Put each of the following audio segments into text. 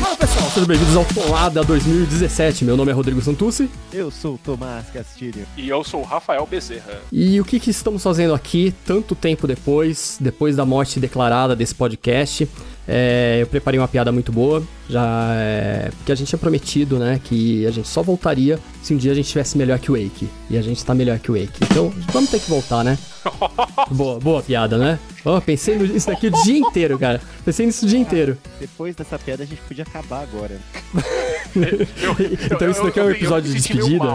Fala pessoal, sejam bem-vindos ao Tomada 2017. Meu nome é Rodrigo Santucci. Eu sou o Tomás Castilho. E eu sou o Rafael Bezerra. E o que, que estamos fazendo aqui, tanto tempo depois, depois da morte declarada desse podcast? É, eu preparei uma piada muito boa, já é, porque a gente tinha prometido, né, que a gente só voltaria se um dia a gente estivesse melhor que o Wake. E a gente tá melhor que o Wake. Então, vamos ter que voltar, né? boa, boa piada, né? Oh, pensei nisso daqui o dia inteiro, cara. Pensei nisso o dia inteiro. Depois dessa piada a gente podia acabar agora. Então isso daqui é um episódio de despedida.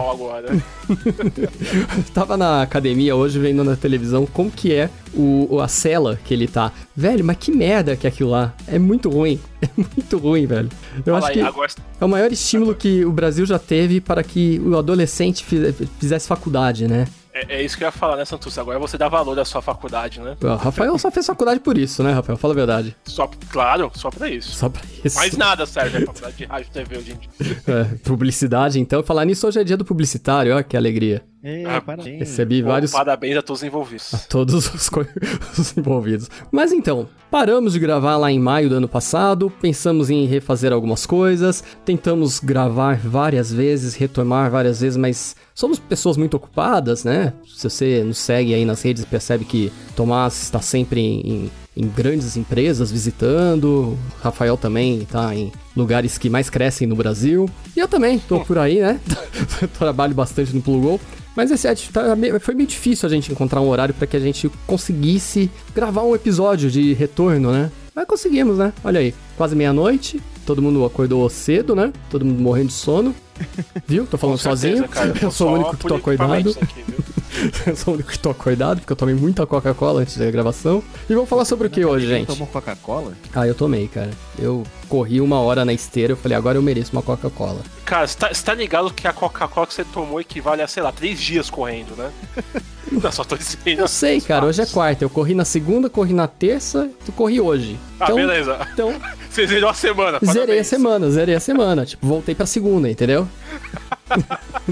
Tava na academia hoje vendo na televisão como que é o, a cela que ele tá. Velho, mas que merda que é aquilo lá. É muito ruim. É muito ruim, velho. Eu Fala acho aí, que agora é o maior estímulo que o Brasil já teve para que o adolescente fize- fizesse faculdade, né? É, é isso que eu ia falar, né, Santos? Agora você dá valor à sua faculdade, né? O Rafael só fez faculdade por isso, né, Rafael? Fala a verdade. Só, claro, só pra isso. Só pra isso. Mais nada serve a faculdade de rádio e TV hoje em dia. É, publicidade, então. Falar nisso, hoje é dia do publicitário, ó, que alegria. Ei, Ah, parabéns. Recebi Bom, vários Parabéns a todos os envolvidos. todos os, co- os envolvidos. Mas então, paramos de gravar lá em maio do ano passado, pensamos em refazer algumas coisas, tentamos gravar várias vezes, retomar várias vezes, mas somos pessoas muito ocupadas, né? Se você nos segue aí nas redes, percebe que Tomás está sempre em, em- grandes empresas visitando, Rafael também está em lugares que mais crescem no Brasil, e eu também tô por aí, né? Trabalho bastante no Plugou. Mas esse é, tá foi meio difícil a gente encontrar um horário para que a gente conseguisse gravar um episódio de retorno, né? Mas conseguimos, né? Olha aí, quase meia-noite, todo mundo acordou cedo, né? Todo mundo morrendo de sono. Viu? Tô falando certeza, sozinho. cara. eu sou o único que tô acordado. aqui, eu sou o único que tô acordado, porque eu tomei muita Coca-Cola antes da gravação. E vamos falar sobre o que hoje, gente? Tomou Coca-Cola? Ah, eu tomei, cara. Eu corri uma hora na esteira, eu falei, agora eu mereço uma Coca-Cola. Cara, você tá, você tá ligado que a Coca-Cola que você tomou equivale a, sei lá, três dias correndo, né? Não, só tô dizendo. Eu sei, cara, hoje é quarta. Eu corri na segunda, corri na terça, tu corri hoje. Ah, Então, beleza. então Você zerou a semana. Zerei a parabéns. semana, zerei a semana. Tipo, voltei pra segunda, entendeu?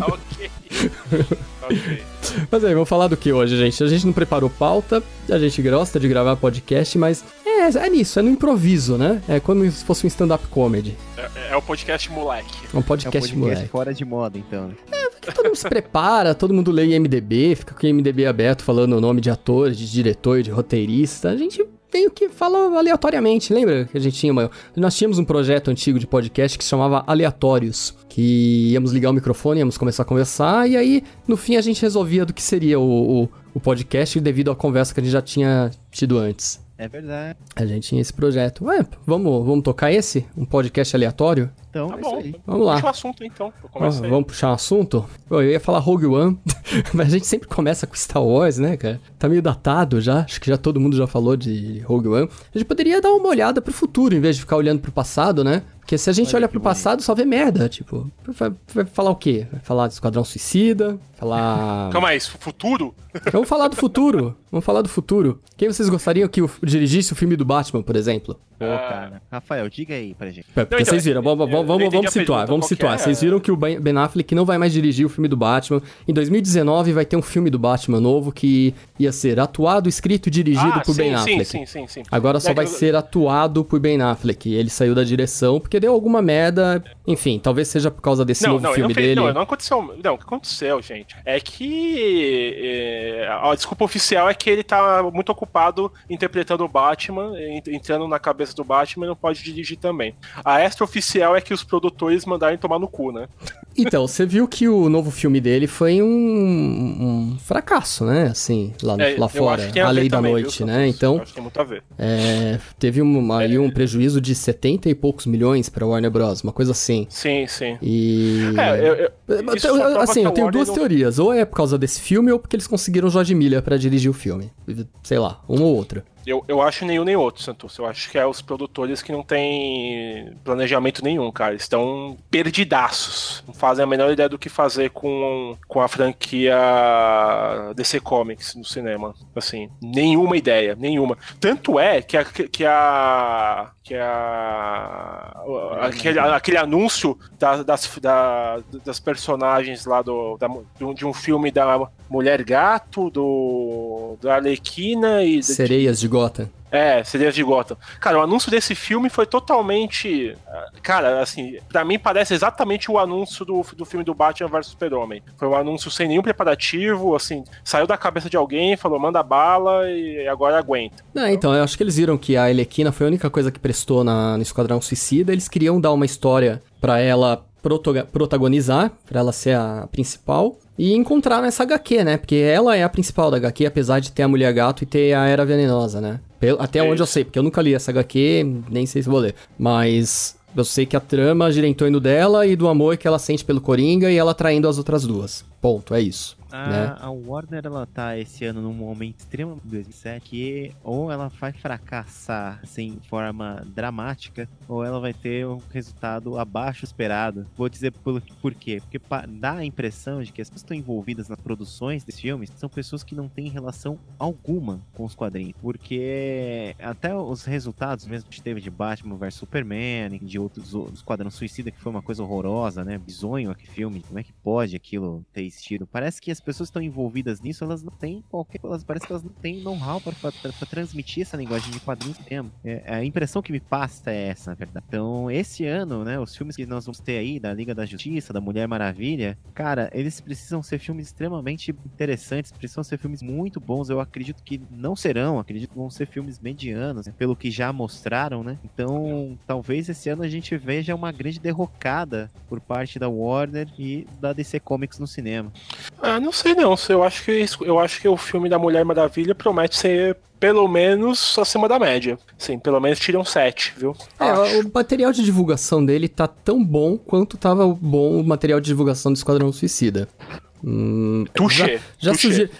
ok. ok. Mas aí, vamos falar do que hoje, gente? A gente não preparou pauta, a gente gosta de gravar podcast, mas é, é nisso, é no improviso, né? É como se fosse um stand-up comedy. É, é o podcast moleque. É um É um podcast, podcast moleque. fora de moda, então. Porque todo mundo se prepara, todo mundo lê IMDB, fica com o IMDB aberto falando o nome de ator, de diretor, de roteirista. A gente meio que fala aleatoriamente. Lembra que a gente tinha uma... Nós tínhamos um projeto antigo de podcast que se chamava Aleatórios. Que íamos ligar o microfone, íamos começar a conversar, e aí, no fim, a gente resolvia do que seria o, o, o podcast devido à conversa que a gente já tinha tido antes. É verdade. A gente tinha esse projeto. Ué, vamos, vamos tocar esse? Um podcast aleatório? Então, Tá é bom. isso aí. Vamos lá. Puxa o assunto então. Vamos puxar um assunto? Pô, eu ia falar Rogue One, mas a gente sempre começa com Star Wars, né, cara? Tá meio datado já, acho que já todo mundo já falou de Rogue One. A gente poderia dar uma olhada pro futuro, em vez de ficar olhando pro passado, né? Porque se a gente Olha olha pro passado, só vê merda, tipo... Vai, vai falar o quê? Vai falar de Esquadrão Suicida? Falar... Calma aí, futuro? Vamos falar do futuro. Vamos falar do futuro. Quem vocês gostariam que o- dirigisse o filme do Batman, por exemplo? Pô, Ah. cara. Rafael, diga aí pra gente. É, Não, então, vocês viram, vamos, eu- vamos, vamos, situar, vamos situar. é? Vocês viram que o Ben Affleck não vai mais dirigir o filme do Batman. Em 2019 vai ter um filme do Batman novo que ia ser atuado, escrito e dirigido ah, por sim, Ben sim, Affleck. sim, sim, sim. Agora só É vai ser atuado por Ben Affleck. Ele saiu da direção porque deu alguma merda. Enfim, talvez seja por causa desse Não, novo não, filme não fez, dele. não, não aconteceu. Não, o que aconteceu, gente, é que é, a desculpa oficial é que ele tá muito ocupado interpretando o Batman, en- entrando na cabeça do Batman e não pode dirigir também. A extra oficial é que os produtores mandarem tomar no cu, né? Então, você viu que o novo filme dele foi um, um fracasso, né? Assim, lá, É, lá fora. A ver Lei da também, Noite, viu, né? Então, acho que tem muito a ver. É, teve um, aí um prejuízo de 70 e poucos milhões pra Warner Bros, uma coisa assim. Sim, sim. E. É, eu, eu, assim, eu a tenho duas não- teorias. Ou é por causa desse filme, ou porque eles conseguiram o George Miller pra dirigir o filme. Sei lá, uma ou outra. Eu, eu acho nenhum nem outro, Santos. Eu acho que é os produtores que não têm planejamento nenhum, cara. Estão perdidaços. Não fazem a menor ideia do que fazer com, com a franquia DC Comics no cinema. Assim, nenhuma ideia, nenhuma. Tanto é que a. Que a que a aquele, aquele anúncio da- das, da- das personagens lá do, da- de um filme da Mulher Gato, do da Arlequina e de- Sereias de Gotham. é, Sereias de Gotham. Cara, o anúncio desse filme foi totalmente. ah, Cara, assim, pra mim parece exatamente o anúncio do, do filme do Batman vs Super-Homem. Foi um anúncio sem nenhum preparativo, assim, saiu da cabeça de alguém, falou, manda bala e agora aguenta. É, então, eu acho que eles viram que a Arlequina foi a única coisa que prestou na, no Esquadrão Suicida. Eles queriam dar uma história pra ela protagonizar, pra ela ser a principal. E encontrar nessa HQ, né? Porque ela é a principal da HQ, apesar de ter a Mulher Gato e ter a Era Venenosa, né? Até onde eu sei, porque eu nunca li essa HQ, nem sei se vou ler. Mas eu sei que a trama gira em torno dela e do amor que ela sente pelo Coringa e ela traindo as outras duas. Ponto, é isso. A, né? a Warner, ela tá esse ano num momento extremo, 2007, que ou ela vai fracassar assim, forma dramática, ou ela vai ter um resultado abaixo esperado. Vou dizer por, por quê? Porque dá a impressão de que as pessoas que estão envolvidas nas produções desses filmes são pessoas que não têm relação alguma com os quadrinhos. Porque até os resultados mesmo que teve de Batman vs Superman, de outros, Esquadrão Suicida, que foi uma coisa horrorosa, né? Bizonho aquele filme. Como é que pode aquilo ter existido? Parece que as pessoas estão envolvidas nisso, elas não têm qualquer. Elas, parece que elas não têm know-how para transmitir essa linguagem de quadrinhos mesmo. É, a impressão que me passa é essa, na verdade. Então, esse ano, né? Os filmes que nós vamos ter aí, da Liga da Justiça, da Mulher Maravilha, cara, eles precisam ser filmes extremamente interessantes, precisam ser filmes muito bons. Eu acredito que não serão, acredito que vão ser filmes medianos, né, pelo que já mostraram, né? Então, talvez esse ano a gente veja uma grande derrocada por parte da Warner e da DC Comics no cinema. Ah, não sei não. Eu acho que eu acho que o filme da Mulher Maravilha promete ser pelo menos acima da média. Sim, pelo menos tiram 7, viu? É, Acho. o material de divulgação dele tá tão bom quanto tava bom o material de divulgação do Esquadrão Suicida. Hum, Já, já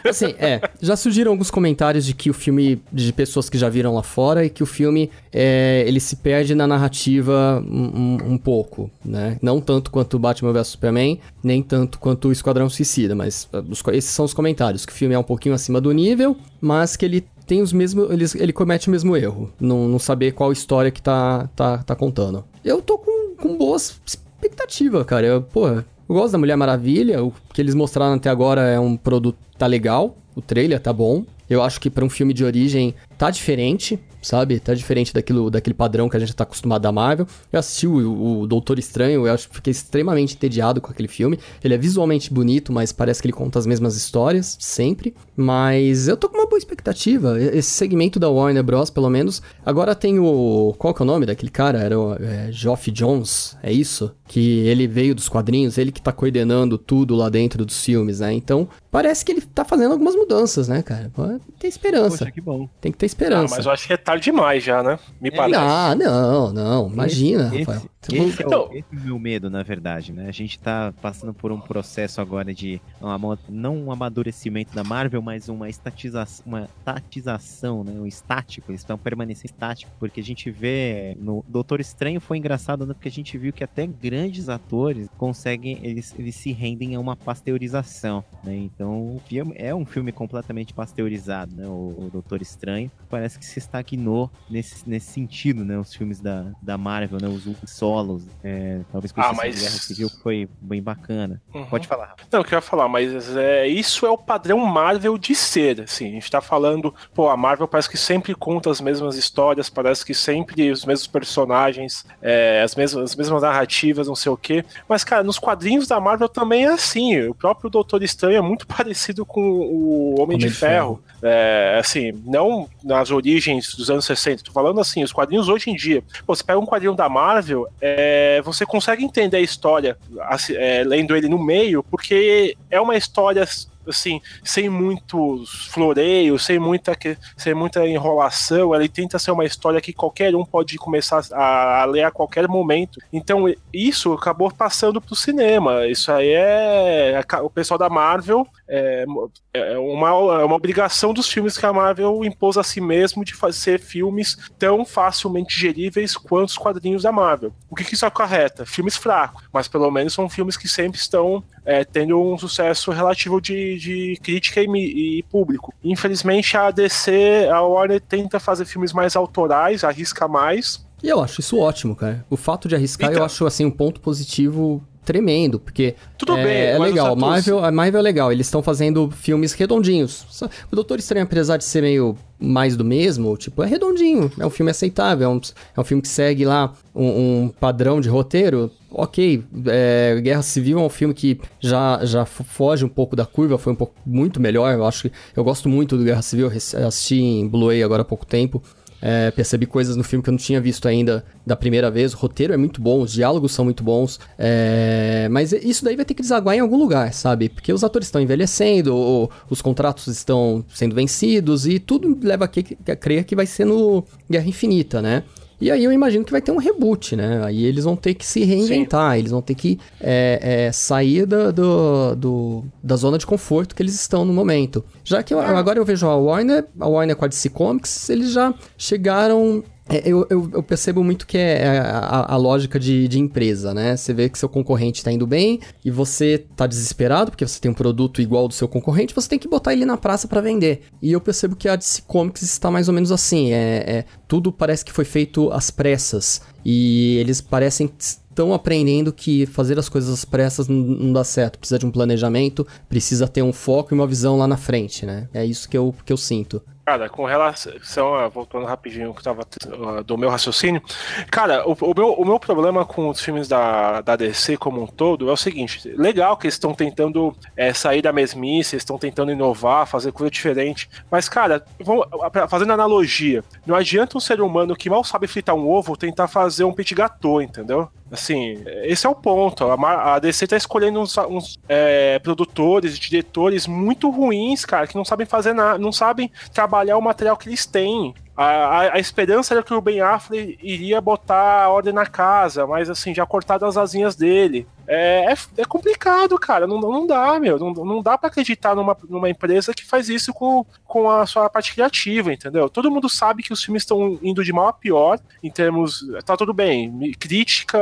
assim, é, já surgiram alguns comentários de que o filme, de pessoas que já viram lá fora, e que o filme, é, ele se perde na narrativa um, um- um pouco, né? Não tanto quanto Batman vs Superman, nem tanto quanto o Esquadrão Suicida, mas uh, os esses são os comentários, que o filme é um pouquinho acima do nível, mas que ele tem os mesmos, ele, ele comete o mesmo erro, não, não saber qual história que tá, tá, tá contando. Eu tô com, com boas expectativas, cara, eu, pô, eu gosto da Mulher Maravilha, o que eles mostraram até agora é um produto tá legal, o trailer tá bom. Eu acho que pra um filme de origem tá diferente, sabe? Tá diferente daquilo, daquele padrão que a gente tá acostumado da Marvel. Eu assisti o, o Doutor Estranho, eu acho que fiquei extremamente entediado com aquele filme. Ele é visualmente bonito, mas parece que ele conta as mesmas histórias, sempre. Mas eu tô com uma boa expectativa. Esse segmento da Warner Bros, pelo menos. Agora tem o. Qual que é o nome daquele cara? Era o é, Geoff Jones, é isso? Que ele veio dos quadrinhos, ele que tá coordenando tudo lá dentro dos filmes, né? Então, parece que ele tá fazendo algumas mudanças, né, cara? Tem esperança. Poxa, que bom. Tem que ter Ah, esperança. mas eu acho que é tarde demais já, né? Me parece. Ah, não, não. Imagina, Esse- Rafael. Esse, é o, esse é o meu medo, na verdade, né? A gente tá passando por um processo agora de um ama- não um amadurecimento da Marvel, mas uma estatização, uma tatização, né? Um estático, eles estão permanecendo estáticos, porque a gente vê no Doutor Estranho foi engraçado, né? Porque a gente viu que até grandes atores conseguem, eles, eles se rendem a uma pasteurização, né? Então, o filme é um filme completamente pasteurizado, né? O, o Doutor Estranho parece que se estagnou nesse, nesse sentido, né? Os filmes da, da Marvel, né? Os últimos solos, é, talvez com Ah, mas- Guerra Civil, foi bem bacana. Uhum. Pode falar. Rafa. Não, eu queria falar, mas é, isso é o padrão Marvel de ser, assim, a gente tá falando, pô, a Marvel parece que sempre conta as mesmas histórias, parece que sempre os mesmos personagens, é, as, mesmas, as mesmas narrativas, não sei o quê, mas, cara, nos quadrinhos da Marvel também é assim, o próprio Doutor Estranho é muito parecido com o Homem, Homem de, de Ferro, É, assim, não nas origens dos anos 60, tô falando assim, os quadrinhos hoje em dia, Pô, você pega um quadrinho da Marvel, é, você consegue entender a história assim, é, lendo ele no meio, porque é uma história assim, sem muitos floreios, sem muita, sem muita enrolação, ele tenta ser uma história que qualquer um pode começar a, a ler a qualquer momento. Então, isso acabou passando pro cinema. Isso aí é. O pessoal da Marvel é, é uma, é uma obrigação dos filmes que a Marvel impôs a si mesmo de fazer filmes tão facilmente geríveis quanto os quadrinhos da Marvel. O que, que isso acarreta? Filmes fracos, mas pelo menos são filmes que sempre estão é, tendo um sucesso relativo de, de crítica e, e público. Infelizmente, a DC, a Warner tenta fazer filmes mais autorais, arrisca mais. E eu acho isso ótimo, cara. O fato de arriscar, eu Então. acho, assim, um ponto positivo tremendo, porque Tudo é, bem, é legal. Marvel, a Marvel é legal, eles estão fazendo filmes redondinhos. O Doutor Estranho, apesar de ser meio mais do mesmo, tipo, é redondinho, é um filme aceitável, é um, é um filme que segue lá um, um padrão de roteiro. Ok, é, Guerra Civil é um filme que já, já fo- foge um pouco da curva, foi um pouco muito melhor. Eu acho que eu gosto muito do Guerra Civil, assisti em Blu-ray agora há pouco tempo. É, percebi coisas no filme que eu não tinha visto ainda da primeira vez. O roteiro é muito bom, os diálogos são muito bons. é, mas isso daí vai ter que desaguar em algum lugar, sabe? Porque os atores estão envelhecendo, os contratos estão sendo vencidos, e tudo leva a, a crer que vai ser no Guerra Infinita, né? E aí eu imagino que vai ter um reboot, né? Aí eles vão ter que se reinventar, eles vão ter que é, é, sair da, do, do- da zona de conforto que eles estão no momento. Já que eu- agora eu vejo a Warner, a Warner com a DC Comics, eles já chegaram... é, eu, eu, eu percebo muito que é a, a- a lógica de, de empresa, né? Você vê que seu concorrente tá indo bem e você tá desesperado porque você tem um produto igual ao do seu concorrente, você tem que botar ele na praça para vender. E eu percebo que a DC Comics está mais ou menos assim. É, é- tudo parece que foi feito às pressas e eles parecem estão aprendendo que fazer as coisas às pressas não dá certo. Precisa de um planejamento, precisa ter um foco e uma visão lá na frente, né? É isso que eu, que eu sinto. Cara, com relação a. Voltando rapidinho que tava do meu raciocínio. Cara, o, o meu, o meu problema com os filmes da, da DC como um todo é o seguinte: legal que eles estão tentando é, sair da mesmice, estão tentando inovar, fazer coisa diferente. Mas, cara, vamos- fazendo analogia, não adianta um ser humano que mal sabe fritar um ovo tentar fazer um petit gâteau, entendeu? Assim, esse é o ponto. A, a DC tá escolhendo uns, uns, é, produtores, diretores muito ruins, cara, que não sabem fazer nada, não sabem trabalhar o material que eles têm. A, a- a esperança era que o Ben Affleck iria botar a ordem na casa, mas assim, já cortado as asinhas dele. É, é, é complicado, cara. Não, não dá, meu. Não, não dá pra acreditar numa, numa empresa que faz isso com, com a sua parte criativa, entendeu? Todo mundo sabe que os filmes estão indo de mal a pior em termos. Tá tudo bem. Crítica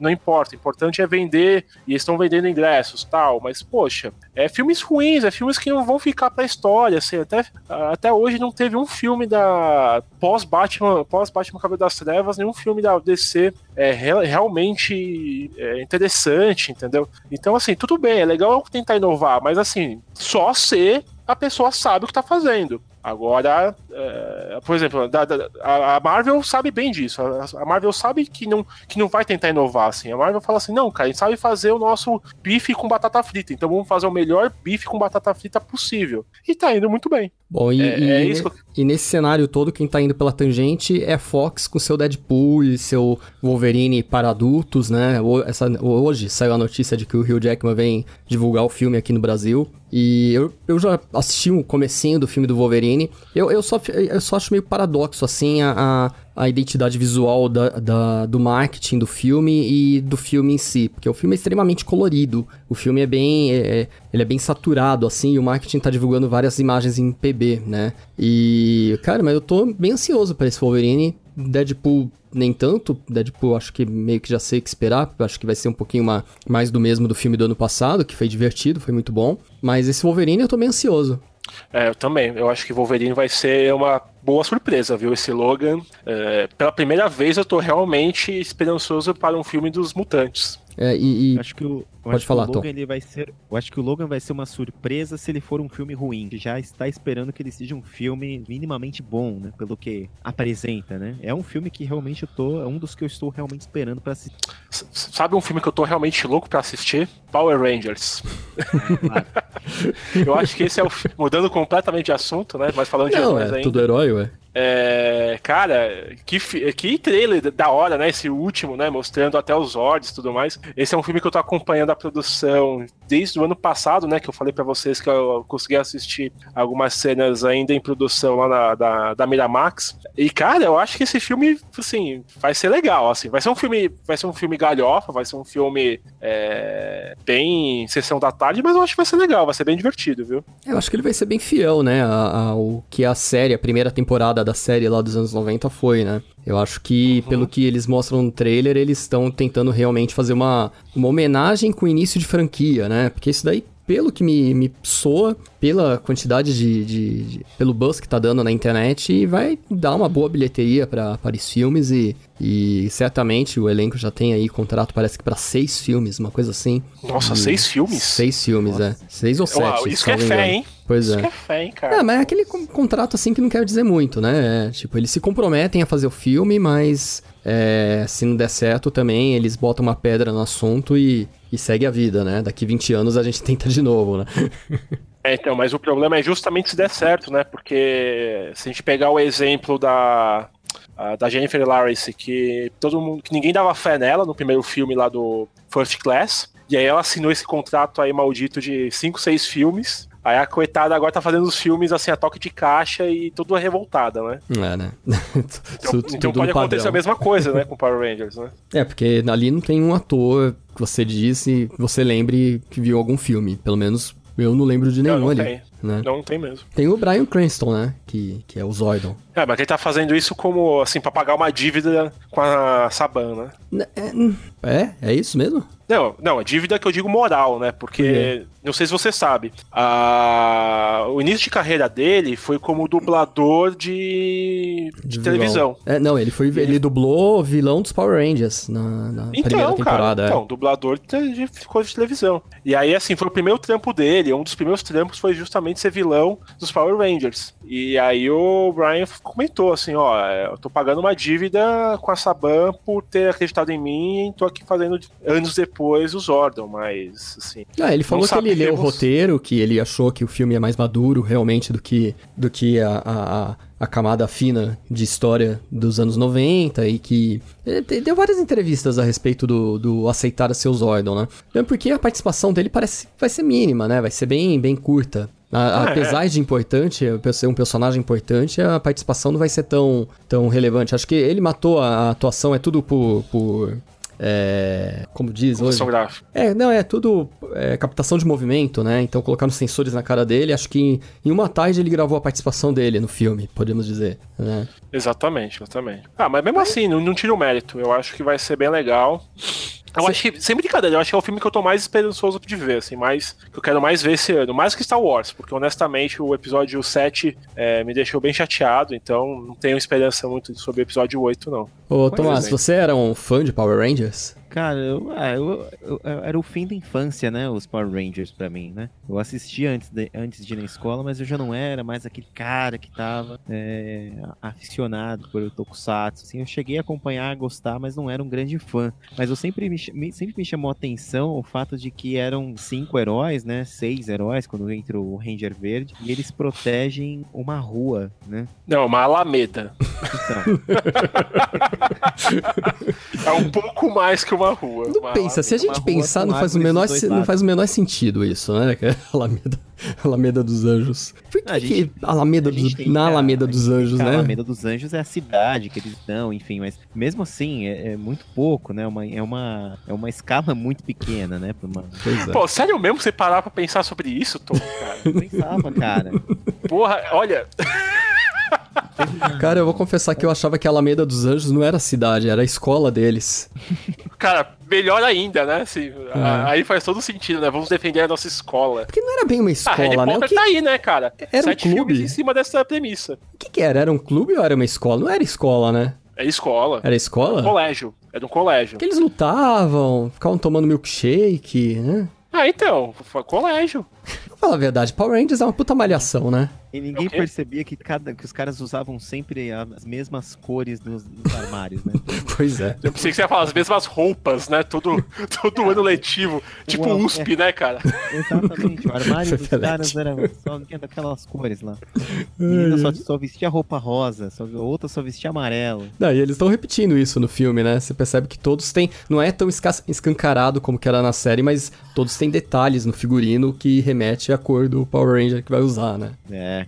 não importa. O importante é vender e estão vendendo ingressos tal. Mas, poxa, é filmes ruins, é filmes que não vão ficar pra história. Assim, até, até hoje não teve um filme da pós-Batman, pós-Batman Cabelo das Trevas, nenhum filme da DC é re- realmente é, interessante, entendeu? Então, assim, tudo bem, é legal tentar inovar, mas assim, só se a pessoa sabe o que tá fazendo. Agora, é, por exemplo, da- da- a, Marvel sabe bem disso. A, a Marvel sabe que não, que não vai tentar inovar assim. A Marvel fala assim: não, cara, a gente sabe fazer o nosso bife com batata frita. Então vamos fazer o melhor bife com batata frita possível. E tá indo muito bem. Bom, e, É- e- é isso que e nesse cenário todo, quem tá indo pela tangente é Fox com seu Deadpool e seu Wolverine para adultos, né? Essa, hoje saiu a notícia de que o Hugh Jackman vem divulgar o filme aqui no Brasil. E eu, eu já assisti um comecinho do filme do Wolverine. Eu, eu, só, eu só acho meio paradoxo, assim, a, a, identidade visual da, da- do marketing do filme e do filme em si. Porque o filme é extremamente colorido. O filme é bem... é- é- ele é bem saturado, assim, e o marketing tá divulgando várias imagens em PB, né? E, cara, mas eu tô bem ansioso pra esse Wolverine. Deadpool nem tanto, Deadpool acho que meio que já sei o que esperar, acho que vai ser um pouquinho ma- mais do mesmo do filme do ano passado, que foi divertido, foi muito bom. Mas esse Wolverine eu tô bem ansioso. É, eu também. Eu acho que Wolverine vai ser uma boa surpresa, viu? Esse Logan. É, pela primeira vez eu tô realmente esperançoso para um filme dos mutantes. É, e, e- Eu acho que o, Pode acho falar, que o Tom. Logan ele vai ser. Eu acho que o Logan vai ser uma surpresa se ele for um filme ruim. Que já está esperando que ele seja um filme minimamente bom, né? Pelo que apresenta, né? É um filme que realmente eu tô. É um dos que eu estou realmente esperando pra assistir. S- Sabe um filme que eu tô realmente louco pra assistir? Power Rangers. Eu acho que esse é o mudando completamente de assunto, né? Mas falando de não, heróis é ainda. tudo herói, ué. É, cara, que, que trailer da hora, né? Esse último, né? Mostrando até os Zords e tudo mais. Esse é um filme que eu tô acompanhando a produção desde o ano passado, né? Que eu falei pra vocês que eu consegui assistir algumas cenas ainda em produção lá na, da, da Miramax. E, cara, eu acho que esse filme, assim, vai ser legal, assim. Vai ser um filme, vai ser um filme galhofa, vai ser um filme é, bem sessão da tarde, mas eu acho que vai ser legal, vai ser bem divertido, viu? Eu acho que ele vai ser bem fiel, né, ao que a série, a primeira temporada da série lá dos anos 90 foi, né? Eu acho que, Uhum. pelo que eles mostram no trailer, eles estão tentando realmente fazer uma, uma homenagem com o início de franquia, né? Porque isso daí pelo que me, me soa, pela quantidade de, de, de- pelo buzz que tá dando na internet, vai dar uma boa bilheteria para os filmes e, e certamente o elenco já tem aí contrato, parece que pra seis filmes, uma coisa assim. Nossa, E- seis filmes? Seis filmes, é. Seis ou Uau, sete. isso que é fé, engano. hein? Pois Isso é. que é fé, hein, cara. É, mas é aquele con- contrato assim que não quer dizer muito, né? É, tipo, eles se comprometem a fazer o filme, mas é, se não der certo também, eles botam uma pedra no assunto e, e segue a vida, né? Daqui 20 anos a gente tenta de novo, né? É, então, mas o problema é justamente se der certo, né? Porque se a gente pegar o exemplo da, da Jennifer Lawrence, que todo mundo, que ninguém dava fé nela no primeiro filme lá do First Class, e aí ela assinou esse contrato aí maldito de 5, 6 filmes. Aí a coitada agora tá fazendo os filmes assim a toque de caixa e tudo revoltada, né? É, né? Então, então tudo pode acontecer a mesma coisa, né, com Power Rangers, né? É, porque ali não tem um ator que você disse, você lembre que viu algum filme. Pelo menos eu não lembro de Não, nenhum não ali. tem. Né? Não, não tem mesmo. Tem o Brian Cranston, né? Que, que é o Zordon. É, mas ele tá fazendo isso como, assim, pra pagar uma dívida com a Saban, né? É, é, é isso mesmo? Não, não, a dívida que eu digo moral, né? Porque, não sei se você sabe, a... o início de carreira dele foi como dublador de, de, televisão. É, não, ele foi. Ele dublou o vilão dos Power Rangers na, na primeira Então, cara, temporada. é. então, dublador de, de coisa de televisão. E aí, assim, foi o primeiro trampo dele. Um dos primeiros trampos foi justamente ser vilão dos Power Rangers. E aí o Brian comentou assim: ó, eu tô pagando uma dívida com a Saban por ter acreditado em mim e tô aqui fazendo anos depois o Zordon, mas assim. Ah, ele falou que ele leu o roteiro, que ele achou que o filme é mais maduro realmente do que, do que a, a, a- camada fina de história dos anos 90 e que. Deu várias entrevistas a respeito do, do aceitar ser o Zordon, né? Porque a participação dele parece vai ser mínima, né? Vai ser bem, bem curta. A- Ah, apesar de importante, ser um personagem importante, a participação não vai ser tão, tão relevante. Acho que ele matou a, a atuação, é tudo por. por é, como diz hoje? Gráfica. É, não, é tudo é, captação de movimento, né? Então colocaram sensores na cara dele. Acho que em, em uma tarde ele gravou a participação dele no filme, podemos dizer. Né? Exatamente, exatamente. Ah, mas mesmo assim, não, não tira o mérito. Eu acho que vai ser bem legal. Eu acho que, sem brincadeira, eu acho que é o filme que eu tô mais esperançoso de ver, assim, mais, que eu quero mais ver esse ano. Mais que Star Wars, porque honestamente o episódio 7 é, me deixou bem chateado, então não tenho esperança muito sobre o episódio 8, não. Ô, Pois Tomás, é. você era um fã de Power Rangers? Cara, eu, ah, eu- eu- eu- era o fim da infância, né? Os Power Rangers pra mim, né? Eu assisti antes de, antes de ir na escola, mas eu já não era mais aquele cara que tava é, aficionado por Tokusatsu. Assim, eu cheguei a acompanhar, a gostar, mas não era um grande fã. Mas eu sempre me, me- sempre me chamou a atenção o fato de que eram cinco heróis, né? Seis heróis, quando entra o Ranger Verde, e eles protegem uma rua, né? Não, uma Alameda. Então, É um pouco mais que uma rua. Não Uma pensa, se a gente pensar, não faz, o menor, não faz o menor sentido isso, né? Que Alameda, Alameda dos Anjos. Por que, A gente- que Alameda A dos, tem na Alameda a dos tem Anjos, que A né? Alameda dos Anjos é a cidade que eles estão, enfim, mas mesmo assim é, é muito pouco, né? Uma, é, uma, é uma escala muito pequena, né? Pra uma... Pois é. Pô, sério mesmo você parar pra pensar sobre isso, Tom, cara? Eu pensava, cara. Porra, olha, Cara, eu vou confessar que eu achava que a Alameda dos Anjos não era a cidade, era a escola deles. cara, melhor ainda, né? Assim, É. a- Aí faz todo sentido, né? Vamos defender a nossa escola. Porque não era bem uma Ah, Harry escola, né? O que, tá aí, né, cara? Era um Sete clube? filmes em cima dessa premissa. o que que era? Era um clube ou era uma escola? Não era escola, né? É escola. Era escola? Colégio. É de um colégio. Porque eles lutavam, ficavam tomando milkshake, né? Ah, então, foi colégio. Vou falar a verdade, Power Rangers é uma puta malhação, né? E ninguém O quê? percebia que, cada, que os caras usavam sempre as mesmas cores dos, dos armários, né? Pois é. Eu pensei que você ia falar as mesmas roupas, né? Todo, todo ano letivo. Tipo Uau, USP, né, cara? Exatamente, o armário dos caras era só tinha daquelas cores lá. Menina só, só vestia roupa rosa, só, outra só vestia amarelo. Não, e eles estão repetindo isso no filme, né? Você percebe que todos têm. Não é tão esca- escancarado como que era na série, mas todos têm detalhes no figurino que remete à cor do Power Ranger que vai usar, né? É.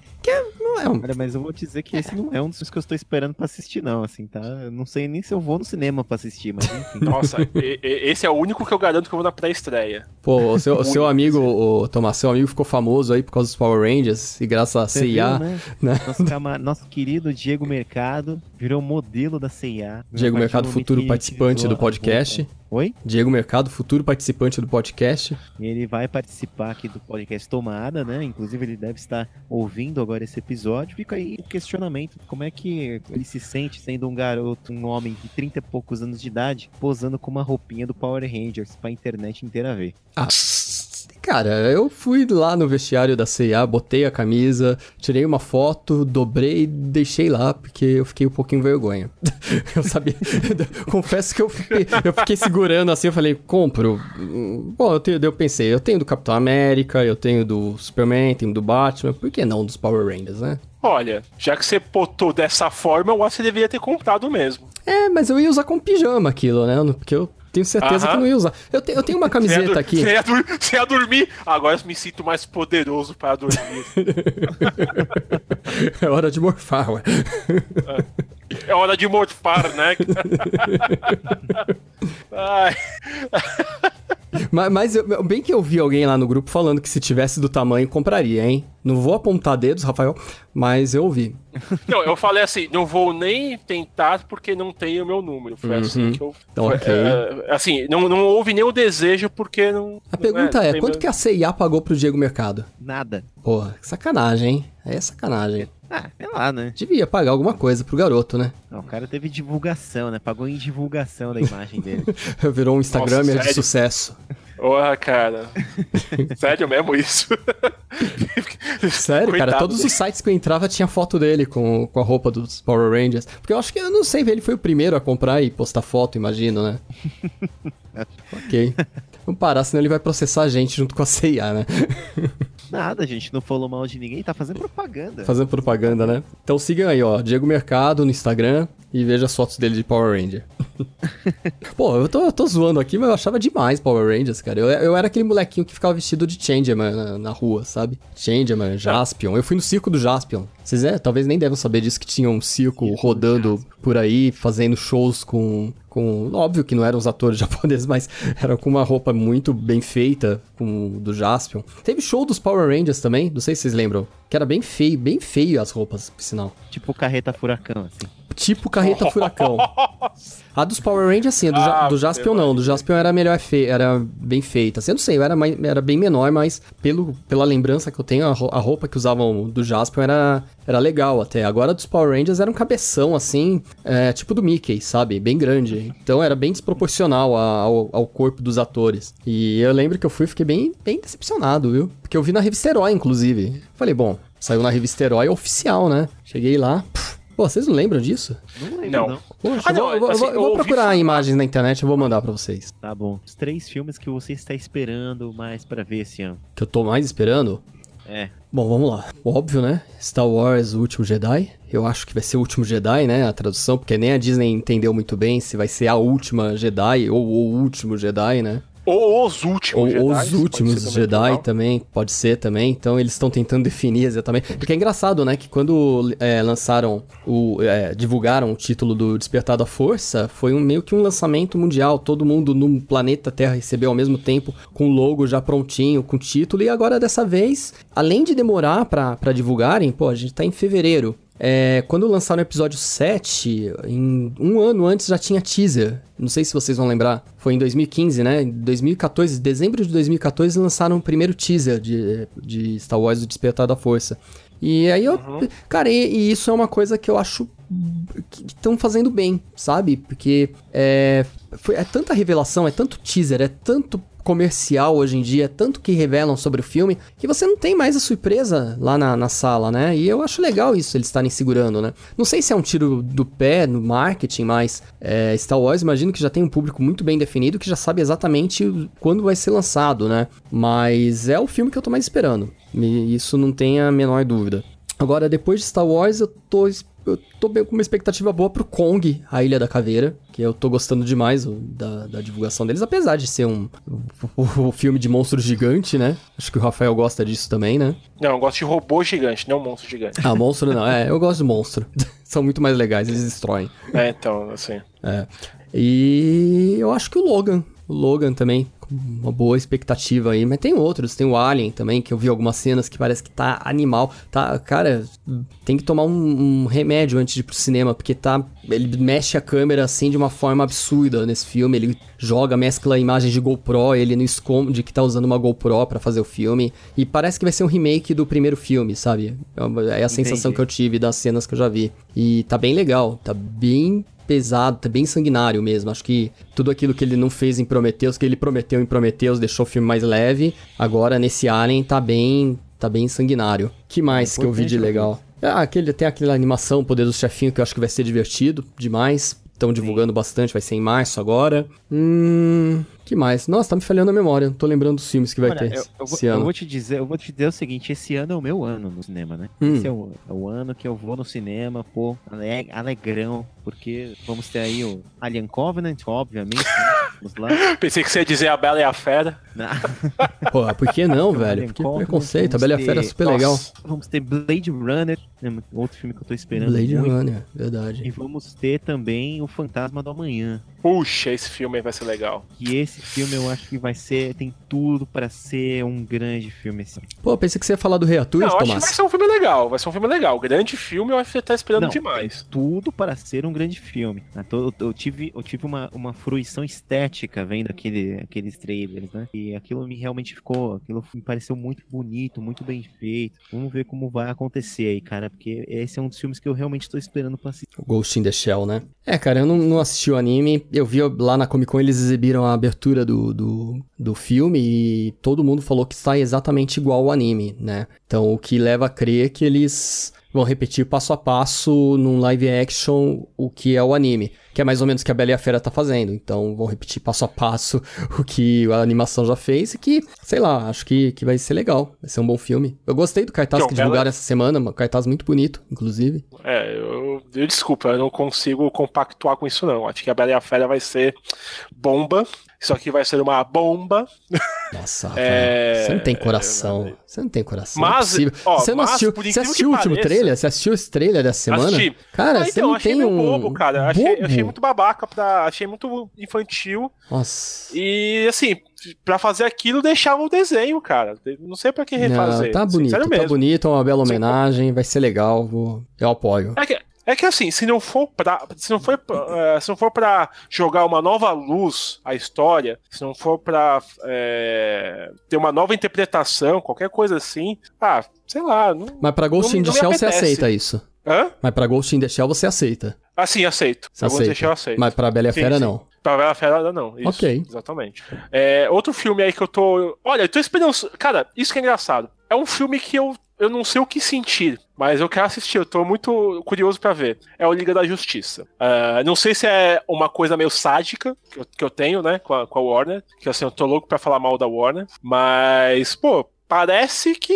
Não é um. Olha, mas eu vou te dizer que esse não é um dos filmes que eu estou esperando pra assistir, não, assim, tá? Eu não sei nem se eu vou no cinema pra assistir, mas enfim. Nossa, e- e- esse é o único que eu garanto que eu vou na pré-estreia. Pô, o seu, o seu amigo, o Tomás, seu amigo ficou famoso aí por causa dos Power Rangers e graças a Você CIA. né? né? Nosso, cama- nosso querido Diego Mercado virou modelo da CIA. Diego Mercado, futuro participante do podcast. Oi? Diego Mercado, futuro participante do podcast. Ele vai participar aqui do podcast Tomada, né? Inclusive ele deve estar ouvindo agora esse episódio. Fica aí o questionamento, como é que ele se sente sendo um garoto, um homem de 30 e poucos anos de idade, posando com uma roupinha do Power Rangers pra internet inteira ver. Ah, cara, eu fui lá no vestiário da CIA, botei a camisa, tirei uma foto, dobrei e deixei lá, porque eu fiquei um pouquinho vergonha. eu sabia. Confesso que eu fiquei, eu fiquei segurando assim, eu falei, compro. Bom, eu, tenho, eu pensei, eu tenho do Capitão América, eu tenho do Superman, tenho do Batman, por que não dos Power Rangers, né? Olha, já que você botou dessa forma, eu acho que você deveria ter comprado mesmo. É, mas eu ia usar com pijama aquilo, né? Porque eu tenho certeza Aham. que não ia usar. Eu, te- eu tenho uma Você camiseta dur- aqui. Você ia, você dormir. Agora eu me sinto mais poderoso para dormir. é hora de morfar, ué. é hora de morfar, né? Ai, Mas, mas eu- bem que eu vi alguém lá no grupo falando que se tivesse do tamanho, compraria, hein? Não vou apontar dedos, Rafael, mas eu ouvi. não, eu falei assim, não vou nem tentar porque não tem o meu número. Foi assim Uhum. que eu. Então, foi, ok. é, assim, não, não houve nenhum desejo porque não. A pergunta é, quanto que a CIA pagou pro Diego Mercado? Nada. Porra, que sacanagem, hein? É sacanagem. Ah, sei lá, né? Devia pagar alguma coisa pro garoto, né? Não, o cara teve divulgação, né? Pagou em divulgação da imagem dele. Virou um Instagramer de sério? sucesso. Porra, cara. Sério mesmo isso? Sério, cara, Coitado todos dele. os sites que eu entrava tinha foto dele com, com a roupa dos Power Rangers. Porque eu acho que, eu não sei, ele foi o primeiro a comprar e postar foto, imagino, né? ok. Vamos parar, senão ele vai processar a gente junto com a CIA, né? Nada, gente. Não falou mal de ninguém, tá fazendo propaganda. Fazendo propaganda, né? Então sigam aí, ó, Diego Mercado no Instagram e veja as fotos dele de Power Ranger. Pô, eu tô, eu tô zoando aqui, mas eu achava demais Power Rangers, cara. Eu, eu era aquele molequinho que ficava vestido de Changeman na, na rua, sabe? Changeman, Jaspion. Eu fui no circo do Jaspion. Vocês é, talvez nem devem saber disso, que tinha um circo Circo do rodando por aí, fazendo shows com, com... Óbvio que não eram os atores japoneses, mas era com uma roupa muito bem feita, com o do Jaspion. Teve show dos Power Rangers também, não sei se vocês lembram. Que era bem feio, bem feio as roupas, por sinal. Tipo carreta furacão, assim. Tipo carreta furacão. A dos Power Rangers, assim, a do, Ja- Ah, do Jaspion não. Do Jaspion era melhor fe... era bem feita. Assim, eu não sei, eu era, mais- era bem menor, mas pelo, pela lembrança que eu tenho, a, ro- a roupa que usavam do Jaspion era, era legal até. Agora a dos Power Rangers era um cabeção, assim, é, tipo do Mickey, sabe? Bem grande. Então era bem desproporcional ao, ao corpo dos atores. E eu lembro que eu fui e fiquei bem, bem decepcionado, viu? Porque eu vi na revista Herói, inclusive. Falei, bom, saiu na revista Herói oficial, né? Cheguei lá. Pô, vocês não lembram disso? Não lembro, Não. não. Poxa, Ah, eu vou, não, eu vou- assim, eu vou- procurar imagens na internet e eu vou mandar pra vocês. Tá bom. Os três filmes que você está esperando mais pra ver esse ano. Que eu tô mais esperando. É. Bom, vamos lá. Óbvio, né? Star Wars, o último Jedi. Eu acho que vai ser o último Jedi, né? A tradução, porque nem a Disney entendeu muito bem se vai ser a última Jedi ou o último Jedi, né? Ou os últimos Ou, Jedi. os últimos Jedi também, pode ser também. Então eles estão tentando definir exatamente. Porque é engraçado, né? Que quando é, lançaram o. é, divulgaram o título do Despertar da Força, foi um, meio que um lançamento mundial. Todo mundo no planeta Terra recebeu ao mesmo tempo, com o logo já prontinho, com o título. E agora dessa vez, além de demorar pra divulgarem, pô, a gente tá em fevereiro. É, quando lançaram o episódio 7, em um ano antes já tinha teaser. Não sei se vocês vão lembrar. Foi em 2015, né? Em 2014, dezembro de 2014, lançaram o primeiro teaser de, de Star Wars O Despertar da Força. E aí eu. Cara, e, e isso é uma coisa que eu acho que estão fazendo bem, sabe? Porque é, foi, é tanta revelação, é tanto teaser, é tanto comercial hoje em dia, tanto que revelam sobre o filme, que você não tem mais a surpresa lá na, na sala, né? E eu acho legal isso, eles estarem segurando, né? Não sei se é um tiro do pé no marketing, mas é, Star Wars, imagino que já tem um público muito bem definido, que já sabe exatamente quando vai ser lançado, né? Mas é o filme que eu tô mais esperando. Isso não tem a menor dúvida. Agora, depois de Star Wars, eu tô, eu tô com uma expectativa boa pro Kong, a Ilha da Caveira, que eu tô gostando demais o- da, da divulgação deles, apesar de ser um filme de monstro gigante, né? Acho que o Rafael gosta disso também, né? Não, eu gosto de robô gigante, não monstro gigante. Ah, monstro não, é, eu gosto de monstro. São muito mais legais, eles destroem. é, então, assim. É. E eu acho que o Logan. O Logan também. Uma boa expectativa aí. Mas tem outros, tem o Alien também, que eu vi algumas cenas que parece que tá animal. Tá, cara, tem que tomar um, um remédio antes de ir pro cinema, porque tá. Ele mexe a câmera assim de uma forma absurda nesse filme. Ele joga, mescla imagens de GoPro, ele não esconde que tá usando uma GoPro para fazer o filme. E parece que vai ser um remake do primeiro filme, sabe? É a sensação Entendi. que eu tive das cenas que eu já vi. E tá bem legal, tá bem pesado, tá bem sanguinário mesmo. Acho que tudo aquilo que ele não fez em Prometheus, que ele prometeu em Prometheus, deixou o filme mais leve. Agora nesse Alien tá bem, tá bem sanguinário. Que mais que eu vi de legal? Ah, aquele, tem aquela animação Poder do Chefinho que eu acho que vai ser divertido demais. Estão divulgando bastante, vai ser em março agora. Hum. Que mais? Nossa, tá me falhando a memória. Não tô lembrando dos filmes que vai Olha, ter eu, eu vou, esse eu ano. vou te dizer, eu vou te dizer o seguinte, esse ano é o meu ano no cinema, né? Hum. Esse é o, é o ano que eu vou no cinema, pô, ale- alegrão, porque vamos ter aí o Alien Covenant, obviamente, né? vamos lá. Pensei que você ia dizer a Bela e a Fera. Pô, por que não, velho? Alien Por que Covenant, preconceito? A Bela e a Fera é super legal. Nossa. Vamos ter Blade Runner, né, outro filme que eu tô esperando Blade muito. Runner, verdade. E vamos ter também o Fantasma do Amanhã. Puxa, esse filme aí vai ser legal. E esse filme eu acho que vai ser, tem tudo pra ser um grande filme assim. Pô, pensei que você ia falar do Rei Arthur, Não, acho que vai Tomás. ser um filme legal. Vai ser um filme legal. Grande filme, eu acho que você tá esperando Não, demais. tudo para ser um grande filme. né? Eu, eu tive, eu tive uma, uma fruição estética vendo aquele, aqueles trailers, né? E aquilo me realmente ficou, aquilo me pareceu muito bonito, muito bem feito. Vamos ver como vai acontecer aí, cara, porque esse é um dos filmes que eu realmente tô esperando pra assistir. Ghost in the Shell, né? É, cara, eu não, não assisti o anime. Eu vi lá na Comic Con, eles exibiram a abertura do, do, do filme e todo mundo falou que está exatamente igual ao anime, né? Então, o que leva a crer que eles vão repetir passo a passo num live action o que é o anime. Que é mais ou menos o que a Bela e a Fera tá fazendo. Então, vão repetir passo a passo o que a animação já fez e que, sei lá, acho que, que vai ser legal. Vai ser um bom filme. Eu gostei do cartaz Então, que Bela- divulgaram essa semana, um cartaz muito bonito, inclusive. É, eu, eu desculpa, eu não consigo compactuar com isso, não. Acho que a Bela e a Fera vai ser bomba. Isso aqui vai ser uma bomba. Nossa, É, você não tem coração. é, Você não tem coração. Mas, não é ó, você não mas, assistiu, você assistiu o último pareça- trailer? Você assistiu esse trailer dessa semana? Assisti. Cara, Ah, você então, não achei tem um. bobo, cara. Achei, bobo? achei muito babaca, pra, achei muito infantil. Nossa. E assim, pra fazer aquilo, deixava o desenho, cara. Não sei pra que refazer. Não, tá bonito, Sincero tá bonito, é uma bela homenagem, vai ser legal, vou, eu apoio. É que, é que assim, se não for pra. Se não for, eh, se não for pra jogar uma nova luz à história, se não for pra eh, ter uma nova interpretação, qualquer coisa assim, ah, sei lá. Não... Mas pra Ghost Não- in the Shell você aceita isso. Hã? Mas pra Ghost in the Shell você aceita. Assim, aceito. Aceita. deixar eu aceito. Mas pra Bela e a Sim, Fera sim. não. Pra Bela Fera, não. Isso, Ok. Exatamente. É, outro filme aí que eu tô. Olha, eu tô esperando. Cara, isso que é engraçado. É um filme que eu, eu não sei o que sentir, mas eu quero assistir. Eu tô muito curioso pra ver. É o Liga da Justiça. Ah, não sei se é uma coisa meio sádica que eu, que eu tenho, né, com a, com a Warner. Que assim, eu tô louco pra falar mal da Warner. Mas, pô, parece que.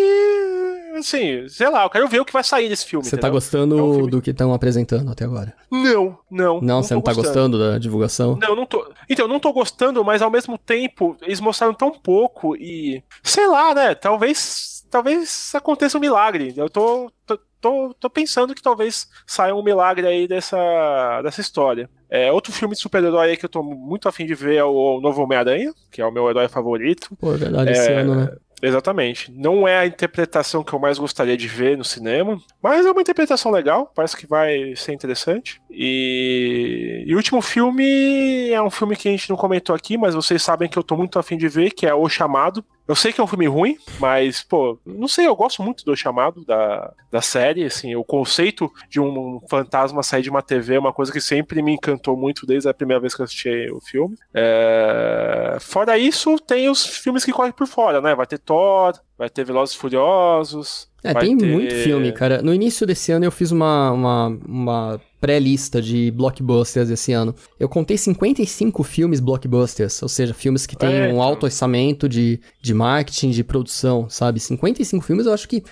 Assim, sei lá, eu quero ver o que vai sair desse filme. Você tá gostando É um filme- do que estão apresentando até agora? Não, não. Não, você não tá gostando da divulgação? Não, não tô. Então, eu não tô gostando, mas ao mesmo tempo, eles mostraram tão pouco e. Sei lá, né? Talvez. Talvez aconteça um milagre. Eu tô. tô, tô, tô pensando que talvez saia um milagre aí dessa, dessa história. É, outro filme de super-herói que eu tô muito afim de ver é o, o novo Homem-Aranha, que é o meu herói favorito. Pô, é verdade, esse É, ano, né? Exatamente. Não é a interpretação que eu mais gostaria de ver no cinema, mas é uma interpretação legal, parece que vai ser interessante. E, e o último filme é um filme que a gente não comentou aqui, mas vocês sabem que eu tô muito afim de ver, que é O Chamado. Eu sei que é um filme ruim, mas, pô, não sei, eu gosto muito do chamado da, da série, assim, o conceito de um fantasma sair de uma TV é uma coisa que sempre me encantou muito desde a primeira vez que eu assisti o filme. É, Fora isso, tem os filmes que correm por fora, né? Vai ter Thor, vai ter Velozes e Furiosos. É, tem ter- muito filme, cara. No início desse ano eu fiz uma, uma, uma pré-lista de blockbusters esse ano. Eu contei 55 filmes blockbusters, ou seja, filmes que têm É, um então. alto orçamento de, de marketing, de produção, sabe? 55 filmes eu acho que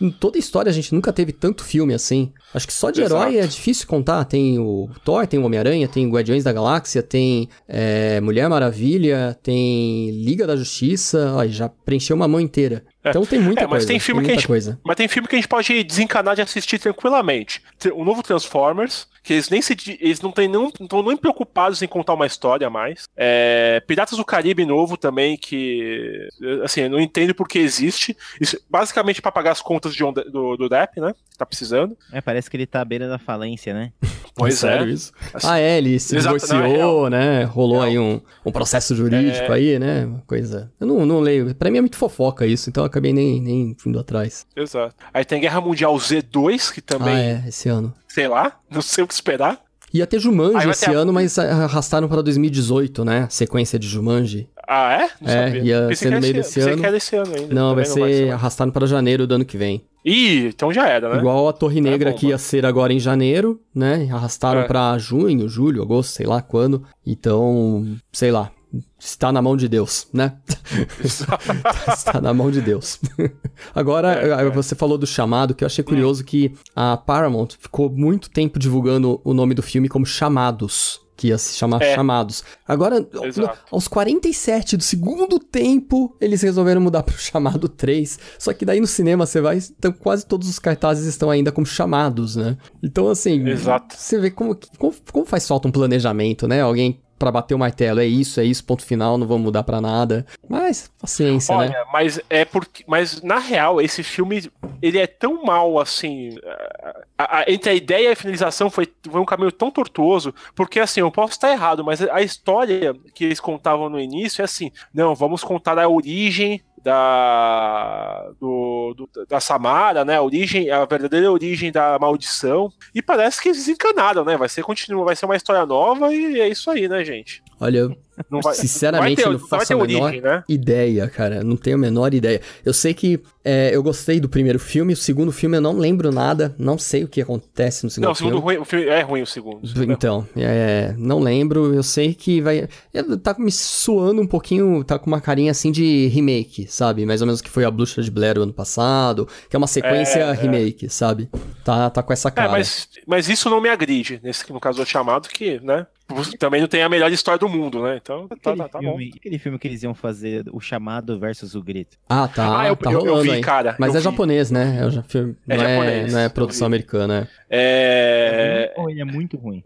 em toda a história a gente nunca teve tanto filme assim. Acho que só de herói Exato. é difícil contar. Tem o Thor, tem o Homem-Aranha, tem o Guardiões da Galáxia, tem é, Mulher Maravilha, tem Liga da Justiça. Ó, já preencheu uma mão inteira. Então tem muita É, mas coisa. tem filme que a muita gente- coisa. Mas tem filme que a gente pode desencanar de assistir tranquilamente. Tem O novo Transformers, que eles nem se. Eles não estão nem preocupados em contar uma história a mais. É, Piratas do Caribe novo também, que. Assim, eu não entendo por que existe. Isso, basicamente para pagar as contas de onde- do, do Depp, né? Que tá precisando. É, parece que ele tá à beira da falência, né? Pois Sério é. isso? Assim, Ah, é, ele se Exato, não, é divorciou, né? Rolou aí um, um processo jurídico aí, né? Coisa. Eu não, não leio. Pra mim é muito fofoca isso, então acabei nem, nem indo atrás. Exato. Aí tem Guerra Mundial Z2, que também, Ah, é, esse ano. sei lá, não sei o que esperar. Ia ter Jumanji vai esse ter ano, mas arrastaram pra 2018, né? Sequência de Jumanji. Ah, é? Não É, sabia. ia Pensei ser no meio esse- desse ano. que era ano ainda. Não, vai Também ser mais. arrastado para janeiro do ano que vem. Ih, então já era, né? Igual a Torre Negra bom, que ia ser agora em janeiro, né? Arrastaram É. pra junho, julho, agosto, sei lá quando. Então, sei lá. Está na mão de Deus, né? Está na mão de Deus. Agora, É, é. você falou do chamado, que eu achei curioso que a Paramount ficou muito tempo divulgando o nome do filme como Chamados. Que ia se chamar É. Chamados. Agora, Exato. aos 47 do segundo tempo, eles resolveram mudar pro chamado 3. Só que daí no cinema você vai. Então, quase todos os cartazes estão ainda como chamados, né? Então, assim. Exato. Você vê como, como, como faz falta um planejamento, né? Alguém pra bater o martelo. É isso, é isso, ponto final, não vamos mudar pra nada. Mas, paciência, Olha, né? mas é porque. Mas na real, esse filme ele é tão mal assim. a- a- entre a ideia e a finalização foi, foi um caminho tão tortuoso. Porque assim, eu posso estar errado, mas a história que eles contavam no início é assim: não, vamos contar a origem. Da, do, do- da Samara, né? A origem, a verdadeira origem da maldição. E parece que eles desencanaram, né? Vai ser continua, vai ser uma história nova e é isso aí, né, gente? Olha, vai, Sinceramente, ter, não faço a menor origem, né? ideia, cara. Não tenho a menor ideia. Eu sei que é, eu gostei do primeiro filme, o segundo filme eu não lembro nada, não sei o que acontece no segundo Não, o segundo filme. o filme é ruim o segundo. Então, é, não lembro, eu sei que vai. é, Tá me suando um pouquinho, tá com uma carinha assim de remake, sabe? Mais ou menos que foi a Bruxa de Blair o ano passado, que é uma sequência É, é. remake, sabe? Tá, tá com essa É, cara. mas, mas isso não me agride, nesse, no caso do chamado, que, né? Também não tem a melhor história do mundo, né? Então, tá, Aquele, tá, tá bom. filme, aquele filme que eles iam fazer, o chamado versus o grito. Ah, tá, Ah, eu- tá eu- eu rolando vi, aí. cara, Mas eu é vi. japonês, né? É, o filme- É não, é, japonês, não é eu produção americana, É... Ou ele é muito ruim?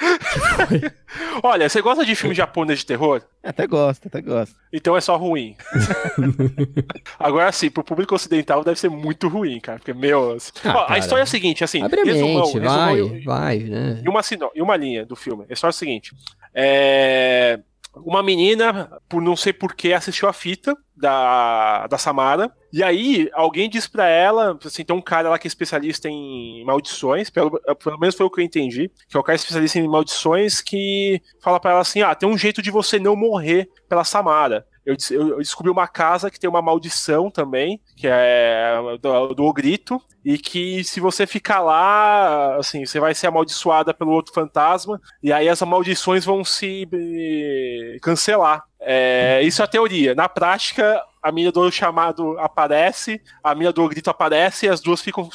Olha, você gosta de filme japonês de terror? Até gosto, até gosto. Então é só ruim. Agora sim, pro público ocidental deve ser muito ruim, cara. Porque, meu. assim- Ah, Ó, a cara. história é a seguinte, assim. Abre a resumão, mente, resumão vai, e- vai, né? E uma, e uma linha do filme. A história é a seguinte: é, uma menina, por não sei porquê, assistiu a fita da, da Samara. E aí, alguém diz pra ela: assim, tem um cara lá que é especialista em maldições, pelo, pelo menos foi o que eu entendi, que é o cara especialista em maldições, que fala pra ela assim: ah, tem um jeito de você não morrer pela Samara. Eu, eu- descobri uma casa que tem uma maldição também, que é do, do Ogrito, e que se você ficar lá, assim, você vai ser amaldiçoada pelo outro fantasma, e aí as maldições vão se eh, cancelar. É, isso é a teoria. Na prática, a mina do chamado aparece, a mina do grito aparece, e as duas ficam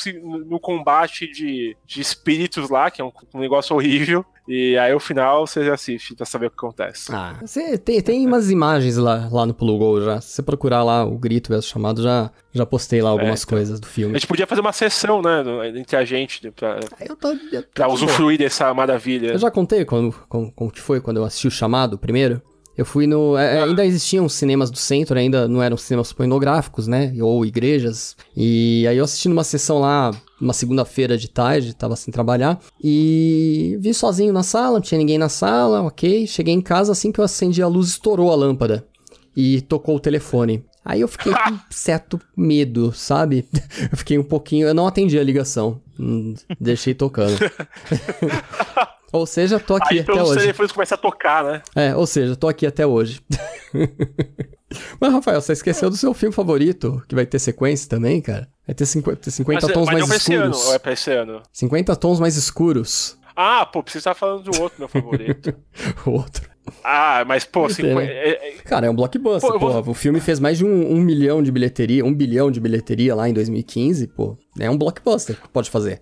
no combate de, de espíritos lá, que é um, um negócio horrível. E aí, no final, você assiste pra saber o que acontece. Ah, você tem, tem umas imagens lá, lá no Plugol já. Se você procurar lá o grito versus chamado, já, já postei lá algumas então. coisas do A filme. gente podia fazer uma sessão, né, entre a gente, pra, Eu, tô, eu, pra tô- usufruir dessa maravilha. eu já contei quando, como, como que foi quando eu assisti o chamado primeiro. Eu fui no. é, Ah. Ainda existiam cinemas do centro, ainda não eram cinemas pornográficos, né? Ou igrejas. E aí eu assisti numa sessão lá, uma segunda-feira de tarde, tava sem trabalhar. E vi sozinho na sala, não tinha ninguém na sala, ok. Cheguei em casa, assim que eu acendi a luz, estourou a lâmpada. E tocou o telefone. Aí eu fiquei com certo medo, sabe? Eu fiquei um pouquinho. Eu não atendi a ligação. Hum, deixei tocando. Ou seja, tô aqui Aí até todos os hoje. telefones começam a tocar, né? É, ou seja, tô aqui até hoje. Mas, Rafael, você esqueceu do seu filme favorito, que vai ter sequência também, cara? Vai ter 50, 50 Mas, tons mas mais não esse ano, escuros. ou é pra esse ano? 50 tons mais escuros. Ah, pô, você tá falando do outro, meu favorito. O outro. Ah, mas, pô, Vai ter, né? é- é- Cara, é um blockbuster, Pô, vou- O filme fez mais de um, um milhão de bilheteria, um bilhão de bilheteria lá em 2015, pô. É um blockbuster que pode fazer.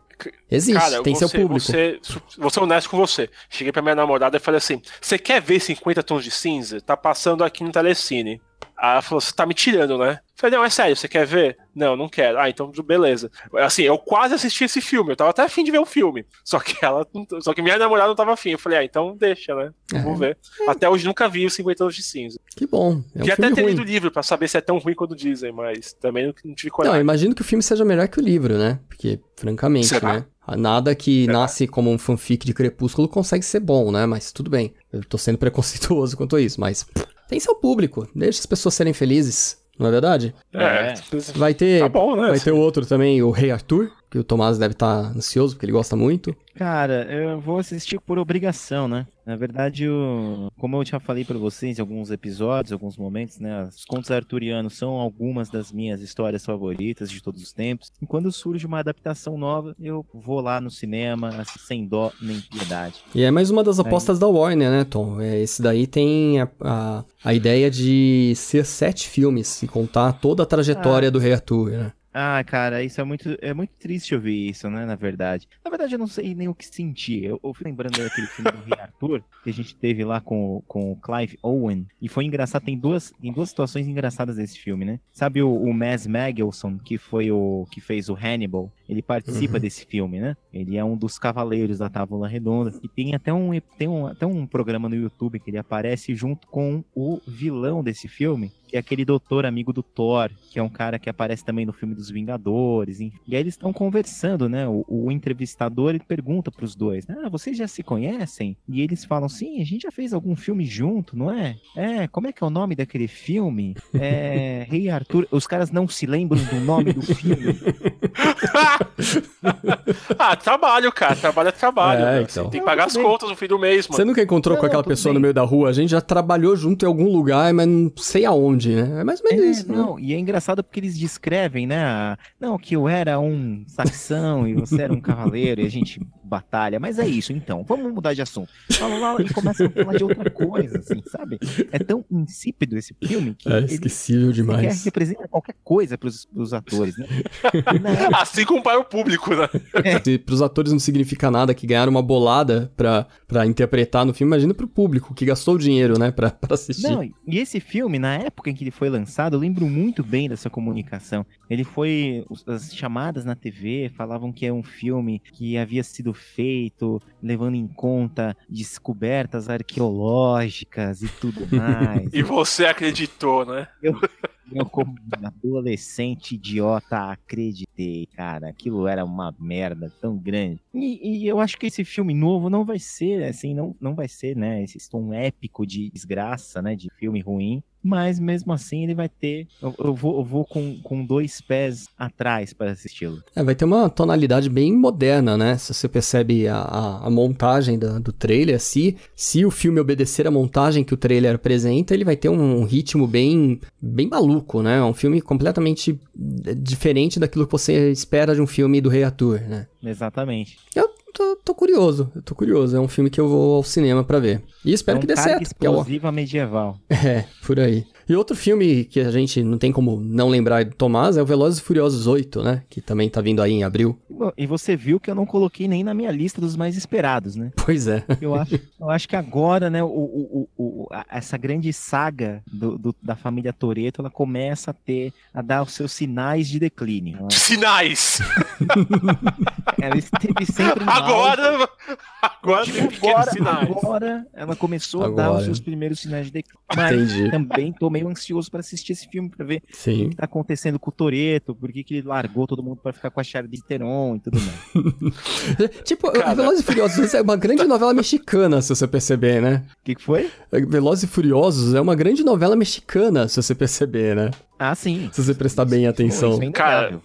Existe, Cara, tem seu ser- público. Ser, vou ser honesto com você. Cheguei pra minha namorada e falei assim: Você quer ver 50 tons de cinza? Tá passando aqui no Telecine. Aí ela falou: Você tá me tirando, né? Eu falei: Não, é sério, você quer ver? Não, não quero. Ah, então beleza. Assim, eu quase assisti esse filme, eu tava até afim de ver o filme. Só que ela. Só que minha namorada não tava afim. Eu falei: Ah, então deixa, né? Eu É. Ver. Até hoje nunca vi os 50 anos de cinza. Que bom. É um Podia até ter ruim. lido o livro pra saber se é tão ruim quanto dizem, mas também não, não tive Não, coragem. imagino que o filme seja melhor que o livro, né? Porque, francamente, Será? né? Nada que Será? nasce como um fanfic de Crepúsculo consegue ser bom, né? Mas tudo bem. Eu tô sendo preconceituoso quanto a isso, mas pff, tem seu público. Deixa as pessoas serem felizes, não é verdade? É, Vai ter, tá bom, né? vai ter o outro também, o Rei Arthur, que o Tomás deve estar ansioso, porque ele gosta muito. Cara, eu vou assistir por obrigação, né? Na verdade, o... como eu já falei pra vocês em alguns episódios, alguns momentos, né? Os contos arturianos são algumas das minhas histórias favoritas de todos os tempos. E quando surge uma adaptação nova, eu vou lá no cinema, assim, sem dó nem piedade. E é mais uma das apostas da Warner, né, Tom? É, esse daí tem a, a, a ideia de ser sete filmes e contar toda a trajetória do Rei Arthur, né? Ah, cara, isso é muito, é muito triste ouvir isso, né? Na verdade. Na verdade, eu não sei nem o que sentir. Eu, eu fui lembrando daquele filme do Rei Arthur, que a gente teve lá com, com o Clive Owen. E foi engraçado, tem duas, tem duas situações engraçadas desse filme, né? Sabe o, o Mads Mikkelsen, que foi o que fez o Hannibal? Ele participa Uhum. desse filme, né? Ele é um dos cavaleiros da Távola Redonda. E tem até um, tem um, até um programa no YouTube que ele aparece junto com o vilão desse filme, que é aquele doutor amigo do Thor, que é um cara que aparece também no filme dos Vingadores. E aí eles estão conversando, né? O, o entrevistador ele pergunta pros dois: Ah, vocês já se conhecem? E eles falam: Sim, a gente já fez algum filme junto, não é? É, como é que é o nome daquele filme? É. Rei Arthur. Os caras não se lembram do nome do filme. ah, trabalho, cara. Trabalho é trabalho. É, né? então. Tem que pagar as contas no fim do mês, mano. Você nunca encontrou com Não, aquela tudo pessoa bem. no meio da rua? A gente já trabalhou junto em algum lugar, mas não sei aonde, né? É mais ou menos É, isso, né? não, e é engraçado porque eles descrevem, né? Não, que eu era um saxão e você era um cavaleiro e a gente batalha. Mas é isso, então. Vamos mudar de assunto. Fala lá e começa a falar de outra coisa, assim, sabe? É tão insípido esse filme que É esquecível demais. representa qualquer coisa pros, pros atores, né? Assim como para o público, né? Se pros atores não significa nada que ganharam uma bolada pra, pra interpretar no filme, imagina pro público que gastou o dinheiro, né, pra, pra assistir. Não, e esse filme, na época em que ele foi lançado, eu lembro muito bem dessa comunicação. Ele foi. As chamadas na TV falavam que é um filme que havia sido feito levando em conta descobertas arqueológicas e tudo mais. E você acreditou, né? Eu, como adolescente idiota, acreditei, cara. Aquilo era uma merda tão grande. E, e eu acho que esse filme novo não vai ser, assim, não, não vai ser, né? Esse tom épico de desgraça, né? De filme ruim. Mas mesmo assim ele vai ter. Eu, eu vou, eu vou com, com dois pés atrás para assisti-lo. É, vai ter uma tonalidade bem moderna, né? Se você percebe a, a, a montagem da- do trailer, se, se o filme obedecer a montagem que o trailer apresenta, ele vai ter um ritmo bem, bem maluco, né? É um filme completamente diferente daquilo que você espera de um filme do Rei Arthur, né? Exatamente. Eu tô, tô curioso, eu tô curioso. É um filme que eu vou ao cinema pra ver. E espero é um que dê certo. é o- explosiva medieval. É, por aí. E outro filme que a gente não tem como não lembrar do Tomás é o Velozes e Furiosos 8, né? Que também tá vindo aí em abril. E você viu que eu não coloquei nem na minha lista dos mais esperados, né? Pois é. Eu acho, eu acho que agora, né, o, o, o, o- a- essa grande saga do, do- da família Toreto, ela começa a ter, a dar os seus sinais de declínio. Ela, Sinais! ela esteve sempre. Agora! Agora agora, sinais. agora ela começou a dar Agora. os seus primeiros sinais de declínio. Mas Entendi. também tô meio ansioso para assistir esse filme, para ver o Sim. que tá acontecendo com o Toreto, por que que ele largou todo mundo para ficar com a Charlize Theron e tudo mais. Tipo, Cara. Velozes e Furiosos é uma grande novela mexicana, se você perceber, né? O que que foi? Velozes e Furiosos é uma grande novela mexicana, se você perceber, né? Ah, sim. Se você prestar bem atenção. Isso é Cara.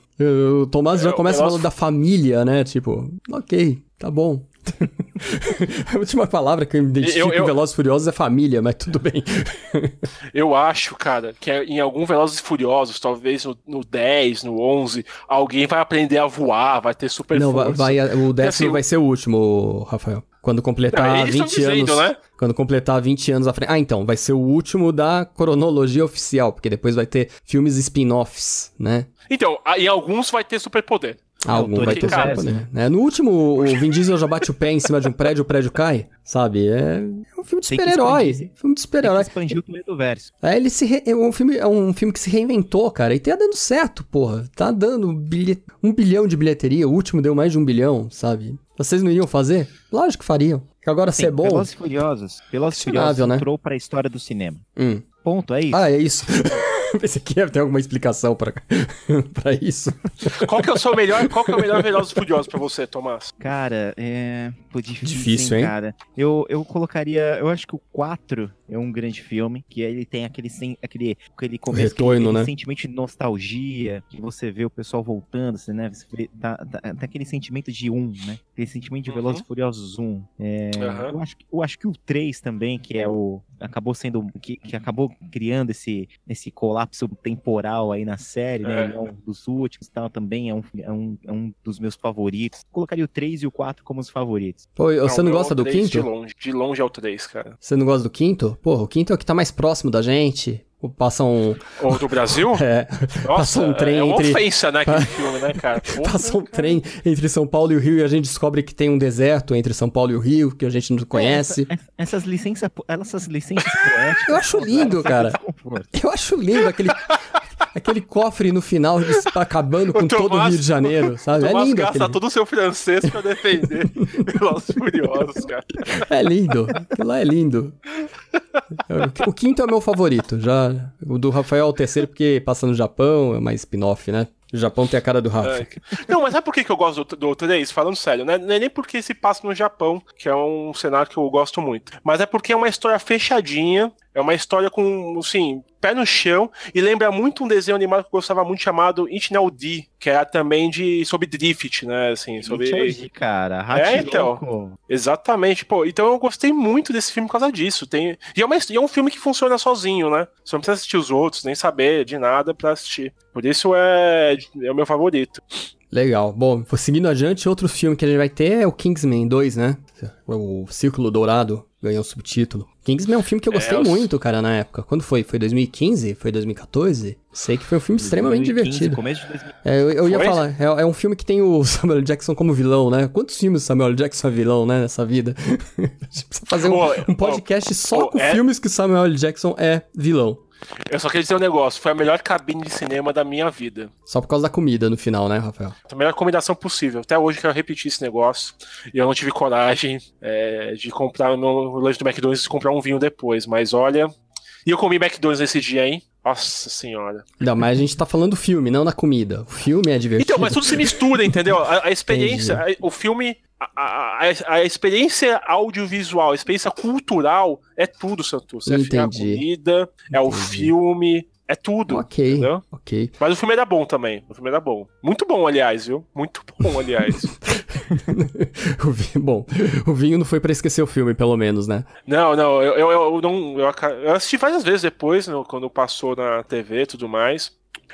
O Tomás já É, o começa falando da família, né? Tipo, ok, tá bom. a última palavra que eu identifico Eu- eu- em Velozes e Furiosos é família, mas tudo bem. Eu acho, cara, que é em algum Velozes e Furiosos, talvez no, no 10, no 11, alguém vai aprender a voar, vai ter super Não, vai, força. vai- o décimo assim, vai ser o último, Rafael. Quando completar tão 20 dizendo, anos. né? Quando completar 20 anos à frente. Ah, então, vai ser o último da cronologia oficial, porque depois vai ter filmes spin-offs, né? Então, em alguns vai ter superpoder. Ah, algum vai ter cara, superpoder. né? No último, o Vin Diesel já bate o pé em cima de um prédio, o prédio cai, sabe? É, um filme de super-herói. Filme de super-herói. expandir o meio do verso. É, ele se re- é um filme é um filme que se reinventou, cara, e tá dando certo, porra. Tá dando bilhe- um bilhão de bilheteria, o último deu mais de um bilhão, sabe? Vocês não iriam fazer? Lógico que fariam. Que agora se é bom. Velozes e Furiosos. Velozes e Furiosos né? entrou pra história do cinema. Hum. Ponto, é isso. Ah, é isso. Pensei que ia ter alguma explicação pra, pra isso. Qual que é o seu melhor, qual que é o melhor Velozes e Furiosos pra você, Tomás? Cara, é. Pô, difícil, Difícil, hein? cara. Eu, eu colocaria. Eu acho que o 4 é um grande filme. Que ele tem aquele, sen- aquele, aquele começo. retorno, aquele, né? sentimento de nostalgia. Que você vê o pessoal voltando, você, né? Você vê, tá, tá, tá aquele sentimento de um, né? Aquele sentimento de Uhum. Velozes e Furiosos 1. É, Aham. eu, acho, que- eu acho que o 3 também, que é o. Acabou sendo. Que, que acabou criando esse, esse colapso temporal aí na série, né? É. Ele é um dos últimos e tal, também é um, é, um, é um dos meus favoritos. Colocaria o 3 e o 4 como os favoritos. Pô, você não meu gosta do 3 De quinto? longe, de longe é o 3, cara. Você não gosta do quinto? Porra, o quinto é o que tá mais próximo da gente. O- Passa um. Ou do Brasil? É, Nossa, Passa um trem é uma entre- ofensa, né, aquele filme, né, cara? Porra, passa um trem entre São Paulo e o Rio e a gente descobre que tem um deserto entre São Paulo e o Rio que a gente não conhece. Essa- essas licenças, essas licenças poéticas. Eu acho lindo, cara. Eu acho lindo aquele, aquele cofre no final está acabando com O todo o Tomás- Rio de Janeiro, sabe? É Tomás lindo gasta aquele... todo o seu francês pra defender Velozes Furiosos, cara. É lindo. Aquilo lá é lindo. O quinto é o meu favorito. Já o do Rafael é o terceiro porque passa no Japão, é mais spin-off, né? O Japão tem a cara do Rafa. Que- Não, mas sabe por que, que eu gosto do, do 3? Falando sério, né? Não é nem porque se passa no Japão, que é um cenário que eu gosto muito. Mas é porque é uma história fechadinha, é uma história com, assim, pé no chão, e lembra muito um desenho animado que eu gostava muito chamado Intinel D, que era também de sobre drift, né? Assim, sobre. Entendi, cara. É, então. Exatamente, pô. Então eu gostei muito desse filme por causa disso. Tem... E, é uma... e é um filme que funciona sozinho, né? Você não precisa assistir os outros, nem saber de nada pra assistir. Por isso é, é o meu favorito. Legal. Bom, seguindo adiante, outro filme que a gente vai ter é o Kingsman 2, né? O Círculo Dourado ganhou subtítulo. Kingsman é um filme que eu gostei É, muito, cara, na época. Quando foi? Foi 2015? Foi 2014? Sei que foi um filme extremamente 2015, divertido. Começo de 2015. É, eu, eu ia falar, é, é um filme que tem o Samuel Jackson como vilão, né? Quantos filmes Samuel Jackson é vilão, né, nessa vida? a gente precisa fazer um, um podcast só com é- filmes que Samuel Jackson é vilão. Eu só queria dizer um negócio: foi a melhor cabine de cinema da minha vida. Só por causa da comida no final, né, Rafael? A melhor combinação possível. Até hoje eu quero repetir esse negócio. E eu não tive coragem é, de comprar no lanche do McDonald's e comprar um vinho depois. Mas olha. E eu comi McDonald's esse dia, hein? Nossa senhora. Não, mas a gente tá falando do filme, não da comida. O filme é divertido. Então, mas tudo se mistura, entendeu? A, a experiência, a- o filme, a, a, experiência audiovisual, a experiência cultural é tudo, Santos. É a comida, é o Entendi. filme, é tudo. Ok, Entendeu? ok. Mas o filme era bom também. O filme era bom. Muito bom, aliás, viu? Muito bom, aliás. O vinho- bom, o vinho não foi pra esquecer o filme, pelo menos, né? não, não, eu, eu, eu não. Eu assisti várias vezes depois, né, quando passou na TV e tudo mais.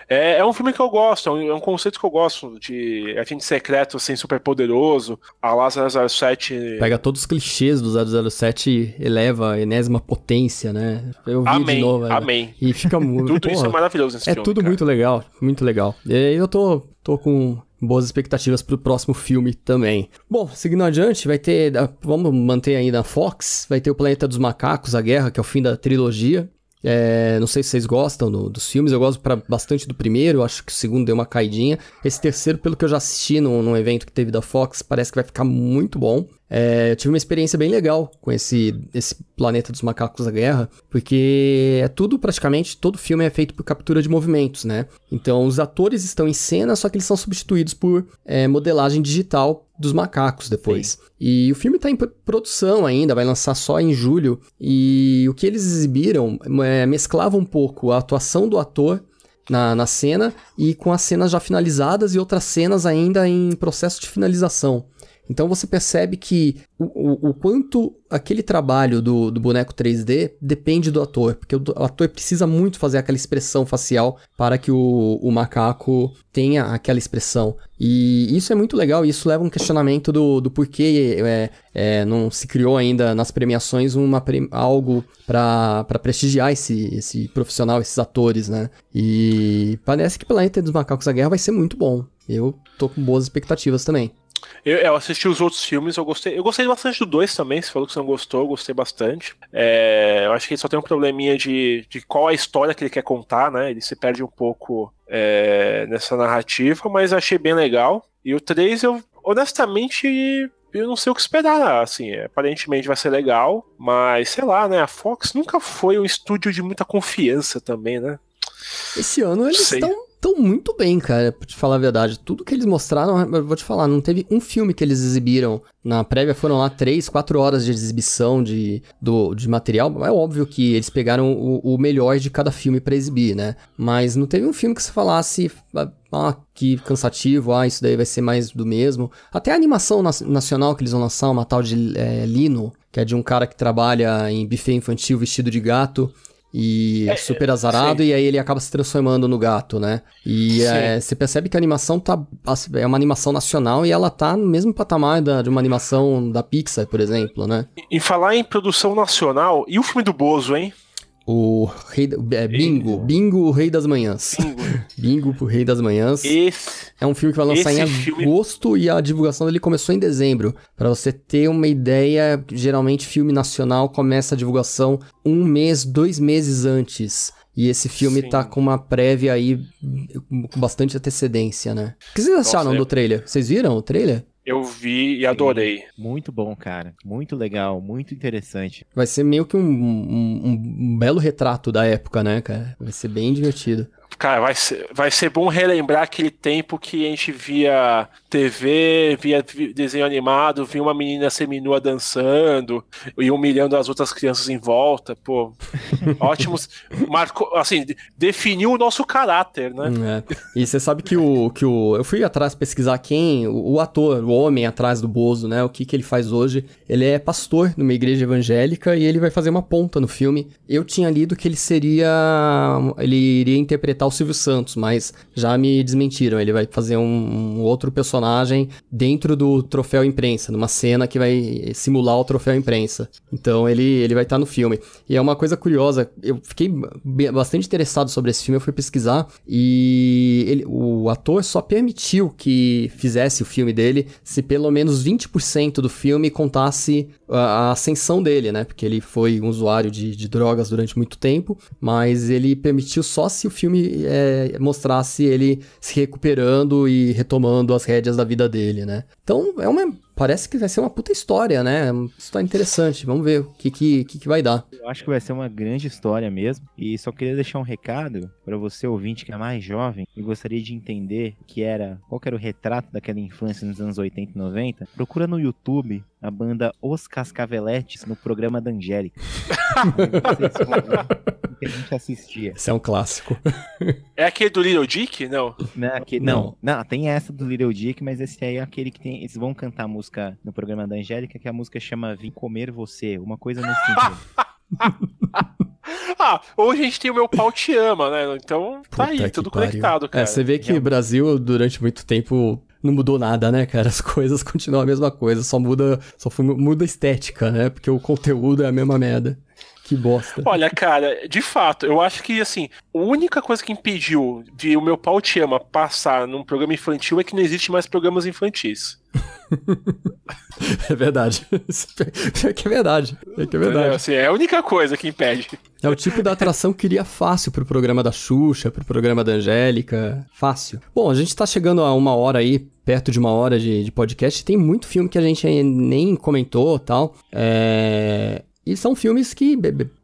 É, é um filme que eu gosto, é um, é um conceito que eu gosto de agente secreto, assim, super poderoso. A lá 007. Pega todos os clichês do 007 e eleva a enésima potência, né? Eu vi de Amém, novo. né? amém. E fica muito. Tudo isso é maravilhoso nesse É filme. tudo cara. muito legal, muito legal. E aí eu tô, tô com boas expectativas pro próximo filme também. Bom, seguindo adiante, vai ter. Vamos manter aí na Fox. Vai ter o Planeta dos Macacos, a Guerra, que é o fim da trilogia. É, não sei se vocês gostam do- dos filmes, eu gosto pra, bastante do primeiro, acho que o segundo deu uma caidinha. Esse terceiro, pelo que eu já assisti num evento que teve da Fox, parece que vai ficar muito bom. É, eu tive uma experiência bem legal com esse, esse Planeta dos Macacos da Guerra, porque é tudo praticamente, todo filme é feito por captura de movimentos, né? Então os atores estão em cena, só que eles são substituídos por é, modelagem digital dos macacos depois. E o filme tá em pr- produção ainda, vai lançar só em julho. E o que eles exibiram é, mesclava um pouco a atuação do ator na, na cena e com as cenas já finalizadas e outras cenas ainda em processo de finalização. Então você percebe que o, o- o quanto aquele trabalho do, do boneco 3D depende do ator, porque o, o ator precisa muito fazer aquela expressão facial para que o, macaco tenha aquela expressão. E isso é muito legal, e isso leva um questionamento do, do porquê é, é, não se criou ainda nas premiações uma, algo para prestigiar esse, esse profissional, esses atores, né? E parece que Planeta dos Macacos da Guerra vai ser muito bom. Eu tô com boas expectativas também. Eu, eu, assisti os outros filmes, eu gostei. Eu gostei bastante do 2 também. Você falou que você não gostou, eu gostei bastante. É, eu acho que ele só tem um probleminha de, de qual é a história que ele quer contar, né? Ele se perde um pouco é, nessa narrativa, mas achei bem legal. E o 3, eu honestamente. Eu não sei o que esperar, assim, aparentemente vai ser legal, mas sei lá, né? A Fox nunca foi um estúdio de muita confiança também, né? Esse ano eles estão tão muito bem, cara, pra te falar a verdade. Tudo que eles mostraram, eu vou te falar, não teve um filme que eles exibiram na prévia, foram lá três, quatro horas de exibição de, do, de material. É óbvio que eles pegaram o, o melhor de cada filme para exibir, né? Mas não teve um filme que você falasse, ah, que cansativo, ah, isso daí vai ser mais do mesmo. Até a animação nacional que eles vão lançar, uma tal de é, Lino, que é de um cara que trabalha em buffet infantil vestido de gato e é, super azarado, sim. e aí ele acaba se transformando no gato, né? E é, você percebe que a animação tá. É uma animação nacional e ela tá no mesmo patamar da, de uma animação da Pixar, por exemplo, né? Em falar em produção nacional, e o filme do Bozo, hein? O rei da, é, Bingo, Bingo, o Rei das Manhãs. Bingo. Bingo, o Rei das Manhãs. Esse, é um filme que vai lançar em agosto filme... e a divulgação dele começou em dezembro. Para você ter uma ideia, geralmente filme nacional começa a divulgação um mês, dois meses antes. E esse filme Sim. tá com uma prévia aí com bastante antecedência, né? O que vocês acharam Nossa, do trailer? Vocês viram o trailer? Eu vi e adorei. Muito bom, cara. Muito legal, muito interessante. Vai ser meio que um, um, um belo retrato da época, né, cara? Vai ser bem divertido. Cara, vai ser, vai ser bom relembrar aquele tempo que a gente via TV, via desenho animado, via uma menina seminua dançando e humilhando as outras crianças em volta. Pô, ótimos. Marcou, assim, definiu o nosso caráter, né? É. E você sabe que o, que o. Eu fui atrás pesquisar quem, o, o ator, o homem atrás do Bozo, né? O que, que ele faz hoje. Ele é pastor numa igreja evangélica e ele vai fazer uma ponta no filme. Eu tinha lido que ele seria. Ele iria interpretar o Silvio Santos, mas já me desmentiram. Ele vai fazer um, um outro personagem personagem dentro do troféu imprensa, numa cena que vai simular o troféu imprensa. Então ele, ele vai estar tá no filme. E é uma coisa curiosa, eu fiquei bastante interessado sobre esse filme, eu fui pesquisar e ele, o ator só permitiu que fizesse o filme dele se pelo menos 20% do filme contasse a, ascensão dele, né? Porque ele foi um usuário de, de drogas durante muito tempo, mas ele permitiu só se o filme é, mostrasse ele se recuperando e retomando as rédeas da vida dele, né? Então, é uma parece que vai ser uma puta história, né? Uma história interessante. Vamos ver o que, que, que, que vai dar. Eu acho que vai ser uma grande história mesmo. E só queria deixar um recado para você ouvinte que é mais jovem e gostaria de entender que era qual que era o retrato daquela infância nos anos 80 e 90. Procura no YouTube a banda Os Cascaveletes no programa da Angélica. que a gente assistia. Esse é um clássico. É aquele do Little Dick? Não. Não, aquele, não. não. não, tem essa do Little Dick, mas esse aí é aquele que tem. Eles vão cantar a música no programa da Angélica, que a música chama Vim Comer Você, uma coisa nesse sentido. ah, hoje a gente tem o meu pau te ama, né? Então tá Puta aí, tudo pariu. conectado, cara. É, você vê que o Brasil, durante muito tempo, não mudou nada, né, cara? As coisas continuam a mesma coisa, só muda, só muda a estética, né? Porque o conteúdo é a mesma merda. Que bosta. Olha, cara, de fato, eu acho que, assim, a única coisa que impediu de o meu pau te ama passar num programa infantil é que não existe mais programas infantis. é verdade. É que é verdade. É que é verdade. É, assim, é a única coisa que impede. É o tipo da atração que iria fácil pro programa da Xuxa, pro programa da Angélica. Fácil. Bom, a gente tá chegando a uma hora aí, perto de uma hora de, de podcast. Tem muito filme que a gente nem comentou tal. É... E são filmes que,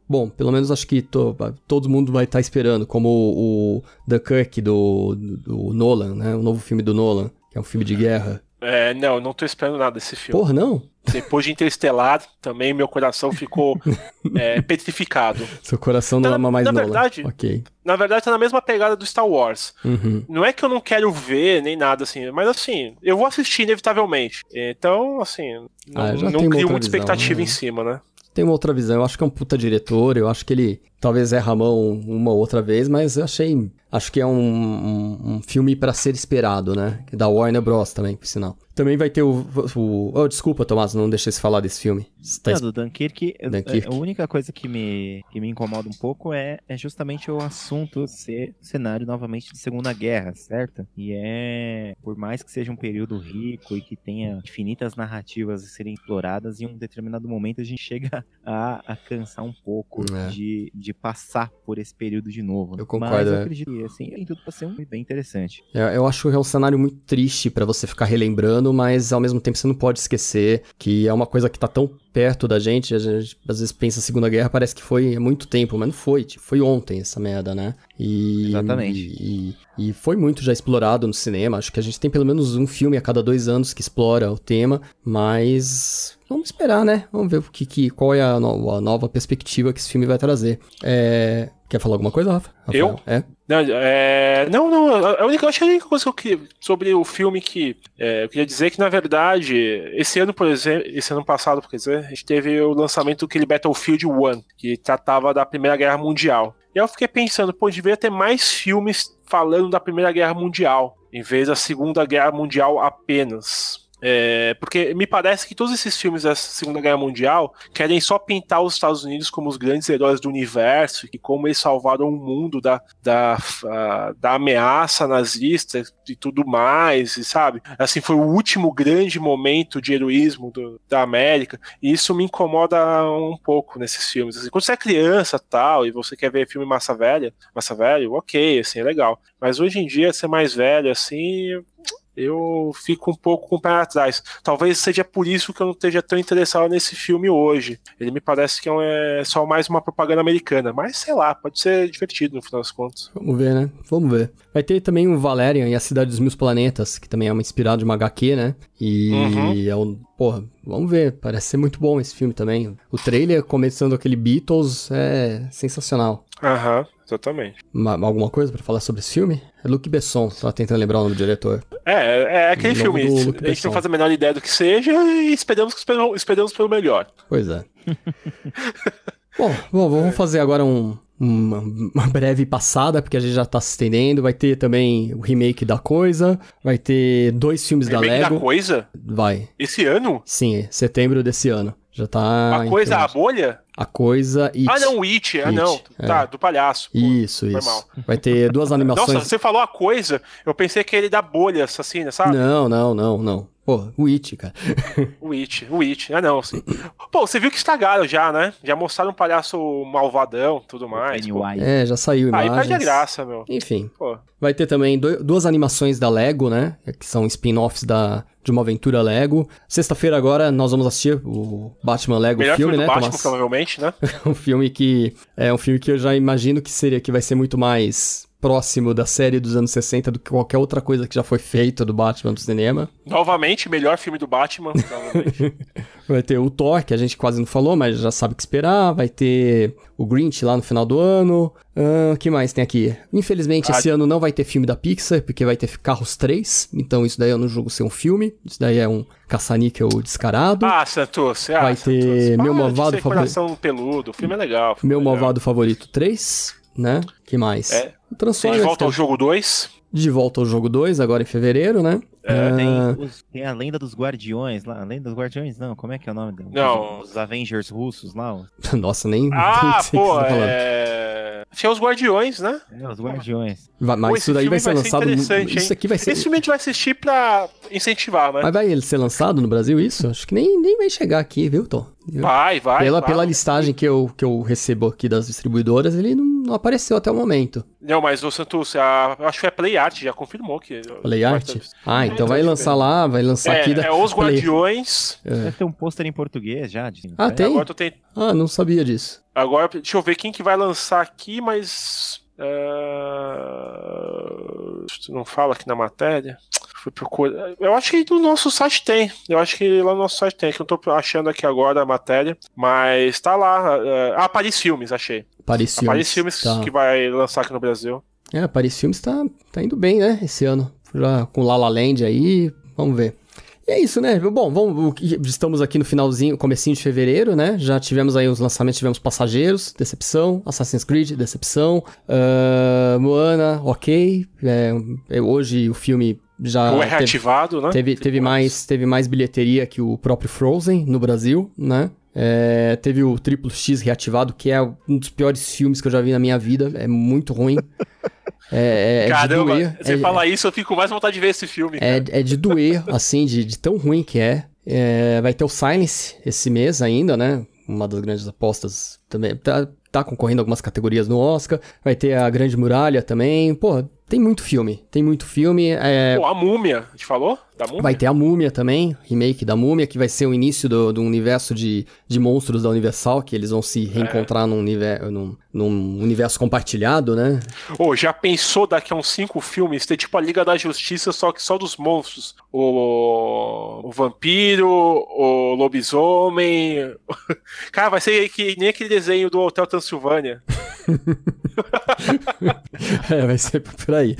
bom, pelo menos acho que to, todo mundo vai estar tá esperando, como o, o Dunkirk do, do, Nolan, né? O novo filme do Nolan, que é um filme de guerra. É, não, não tô esperando nada desse filme. Porra, não? Depois de Interestelar, também meu coração ficou é, petrificado. Seu coração não na, ama mais na Nolan. Verdade, ok. Na verdade, tá na mesma pegada do Star Wars. Uhum. Não é que eu não quero ver, nem nada assim, mas assim, eu vou assistir inevitavelmente. Então, assim, não, ah, não crio muita expectativa né? em cima, né? Tem uma outra visão. Eu acho que é um puta diretor, eu acho que ele talvez erra a mão uma ou outra vez, mas eu achei. Acho que é um, um, um filme pra ser esperado, né? Da Warner Bros. também, por sinal. Também vai ter o. o oh, desculpa, Tomás, não deixei você falar desse filme. Tá Não, do Dunkirk, Dunkirk. a única coisa que me, que me incomoda um pouco é, é justamente o assunto ser cenário novamente de Segunda Guerra, certo? E é, por mais que seja um período rico e que tenha infinitas narrativas a serem exploradas, em um determinado momento a gente chega a, a cansar um pouco É. de, de passar por esse período de novo. né? Eu concordo, Mas eu é. Assim, tem tudo pra ser um bem interessante. É, Eu acho que é um cenário muito triste pra você ficar relembrando, mas ao mesmo tempo você não pode esquecer que é uma coisa que tá tão perto da gente, a gente às vezes pensa Segunda Guerra, parece que foi há muito tempo, mas não foi, tipo, foi ontem essa merda, né? E, Exatamente. E, e foi muito já explorado no cinema, acho que a gente tem pelo menos um filme a cada dois anos que explora o tema, mas vamos esperar, né? Vamos ver o que, que, qual é a, no- a nova perspectiva que esse filme vai trazer. É, Quer falar alguma coisa, Rafa? Eu? Rafael? É? Não, é, não, não, a única, acho que a única coisa que eu queria, sobre o filme que é, eu queria dizer é que, na verdade, esse ano, por exemplo, esse ano passado, quer dizer, a gente teve o lançamento daquele Battlefield 1, que tratava da Primeira Guerra Mundial. E eu fiquei pensando, pô, deveria ter mais filmes falando da Primeira Guerra Mundial, em vez da Segunda Guerra Mundial apenas. É, porque me parece que todos esses filmes da Segunda Guerra Mundial querem só pintar os Estados Unidos como os grandes heróis do universo e como eles salvaram o mundo da, da, da ameaça nazista e tudo mais, e sabe? Assim, foi o último grande momento de heroísmo do- da América, e isso me incomoda um pouco nesses filmes. Assim, quando você é criança tal, e você quer ver filme massa velha, massa velho, ok, assim, é legal. Mas hoje em dia, ser mais velho, assim, eu fico um pouco com o pé atrás. Talvez seja por isso que eu não esteja tão interessado nesse filme hoje. Ele me parece que é é só mais uma propaganda americana, mas sei lá, pode ser divertido no final das contas. Vamos ver, né? Vamos ver. Vai ter também o Valerian e a Cidade dos Mil Planetas, que também é uma inspirada de uma HQ, né? E Uhum. é um. Porra, vamos ver. Parece ser muito bom esse filme também. O trailer começando aquele Beatles é sensacional. Aham, exatamente. Ma- alguma coisa pra falar sobre esse filme? É Luc Besson, tava tentando lembrar o nome do diretor. É, é aquele Novo filme. A gente não faz a menor ideia do que seja e esperamos, esperamos, esperamos pelo melhor. Pois é. bom, bom, vamos fazer agora um, uma, uma breve passada, porque a gente já tá se estendendo. Vai ter também o remake da coisa. Vai ter dois filmes da Remake Lego. da coisa? Vai. Esse ano? Sim, setembro desse ano. Já tá. a coisa, a bolha? A coisa e. Ah, não, It. Ah, It, não. é. Tá, do palhaço. Pô, Isso, foi isso. mal. Vai ter duas animações. Nossa, você falou a coisa, eu pensei que ele da bolha assassina, sabe? Não, não, não, não. Pô, o It, cara. O It, o It. Ah, não, sim. Pô, você viu que estragaram já, né? Já mostraram um palhaço malvadão tudo mais. É, já saiu Aí imagens. perde a graça, meu. Enfim, Pô. vai ter também duas animações da Lego, né? Que são spin-offs da, de uma aventura Lego. Sexta-feira agora nós vamos assistir o Batman Lego Melhor filme, filme, né, Batman, Tomás? provavelmente, né? um filme que é um filme que eu já imagino que seria que vai ser muito mais próximo da série dos anos 60 do que qualquer outra coisa que já foi feita do Batman no cinema. Novamente, melhor filme do Batman. Vai ter o Thor, que a gente quase não falou, mas já sabe o que esperar. Vai ter o Grinch lá no final do ano. O que mais tem aqui? Infelizmente, Ah, esse ano não vai ter filme da Pixar, porque vai ter Carros 3. Então isso daí eu não julgo ser um filme. Isso daí é um caça-níquel descarado. ah, Santos, ah, Vai Santos. ter Para Meu de Malvado Favorito. coração peludo, o filme é legal. filme Meu é legal. Malvado Favorito 3, né? que mais? É. Tem Transformers. de volta ao é- jogo 2. De volta ao jogo 2, agora em fevereiro, né? É, Tem, Ah, os- tem a lenda dos guardiões lá. A lenda dos guardiões, não. Como é que é o nome? deles? Não. Os Avengers russos lá. Nossa, nem, Ah, nem pô, você tá é. Tinha os Guardiões, né? É, os guardiões. Vai- mas Pô, isso daí vai ser vai ser lançado. no- interessante, Isso aqui vai ser. Esse filme a gente vai assistir pra incentivar, né? Mas vai ele ser lançado no Brasil, isso? Acho que nem, nem vai chegar aqui, viu, Tom? Vai, vai. pela, vai. pela listagem que eu, que eu recebo aqui das distribuidoras, ele não, não apareceu até o momento. Não, mas o Santos, a... eu acho que é Play Art, já confirmou que. Play Art? Ah, então vai lançar lá, vai lançar É, aqui da. é Os Play- Guardiões. Deve ter um pôster em português já. De... Ah, tem? Agora, tent- Ah, não sabia disso. Agora, deixa eu ver quem que vai lançar aqui, mas. ah, Não fala aqui na matéria. Fui procurar. Eu acho que no nosso site tem. Eu acho que lá no nosso site tem, que eu tô achando aqui agora a matéria. Mas tá lá. ah, Ah, Paris Filmes, achei. Paris Filmes. Paris Filmes tá. que vai lançar aqui no Brasil. É, Paris Filmes tá, tá indo bem, né, esse ano. Já com La La Land aí, vamos ver. E é isso, né? Bom, vamos, estamos aqui no finalzinho, comecinho de fevereiro, né? Já tivemos aí os lançamentos, tivemos Passageiros, Decepção, Assassin's Creed, Decepção, ah, Moana, ok. É, é, hoje o filme já Ou é teve, reativado, né? teve, teve mais, teve mais bilheteria que o próprio Frozen no Brasil, né? É, teve o Triplo X reativado, que é um dos piores filmes que eu já vi na minha vida. É muito ruim. É, é, é de Caramba, doer. você é, fala isso, eu fico mais vontade de ver esse filme. é, cara. é de doer, assim, de, de tão ruim que é. É, Vai ter o Silence esse mês ainda, né? Uma das grandes apostas também. Tá, tá concorrendo algumas categorias no Oscar. Vai ter a Grande Muralha também. Pô, tem muito filme. Tem muito filme. É, Pô, a Múmia, a gente falou? Da Múmia? Vai ter a Múmia também, remake da Múmia, que vai ser o início do, do universo de, de monstros da Universal, que eles vão se reencontrar num, univer, num, num universo compartilhado, né? Ô, já pensou daqui a uns cinco filmes ter tipo a Liga da Justiça, só que só dos monstros? O, o vampiro, o lobisomem. Cara, vai ser que nem aquele desenho do Hotel Transilvânia. É, vai ser por aí.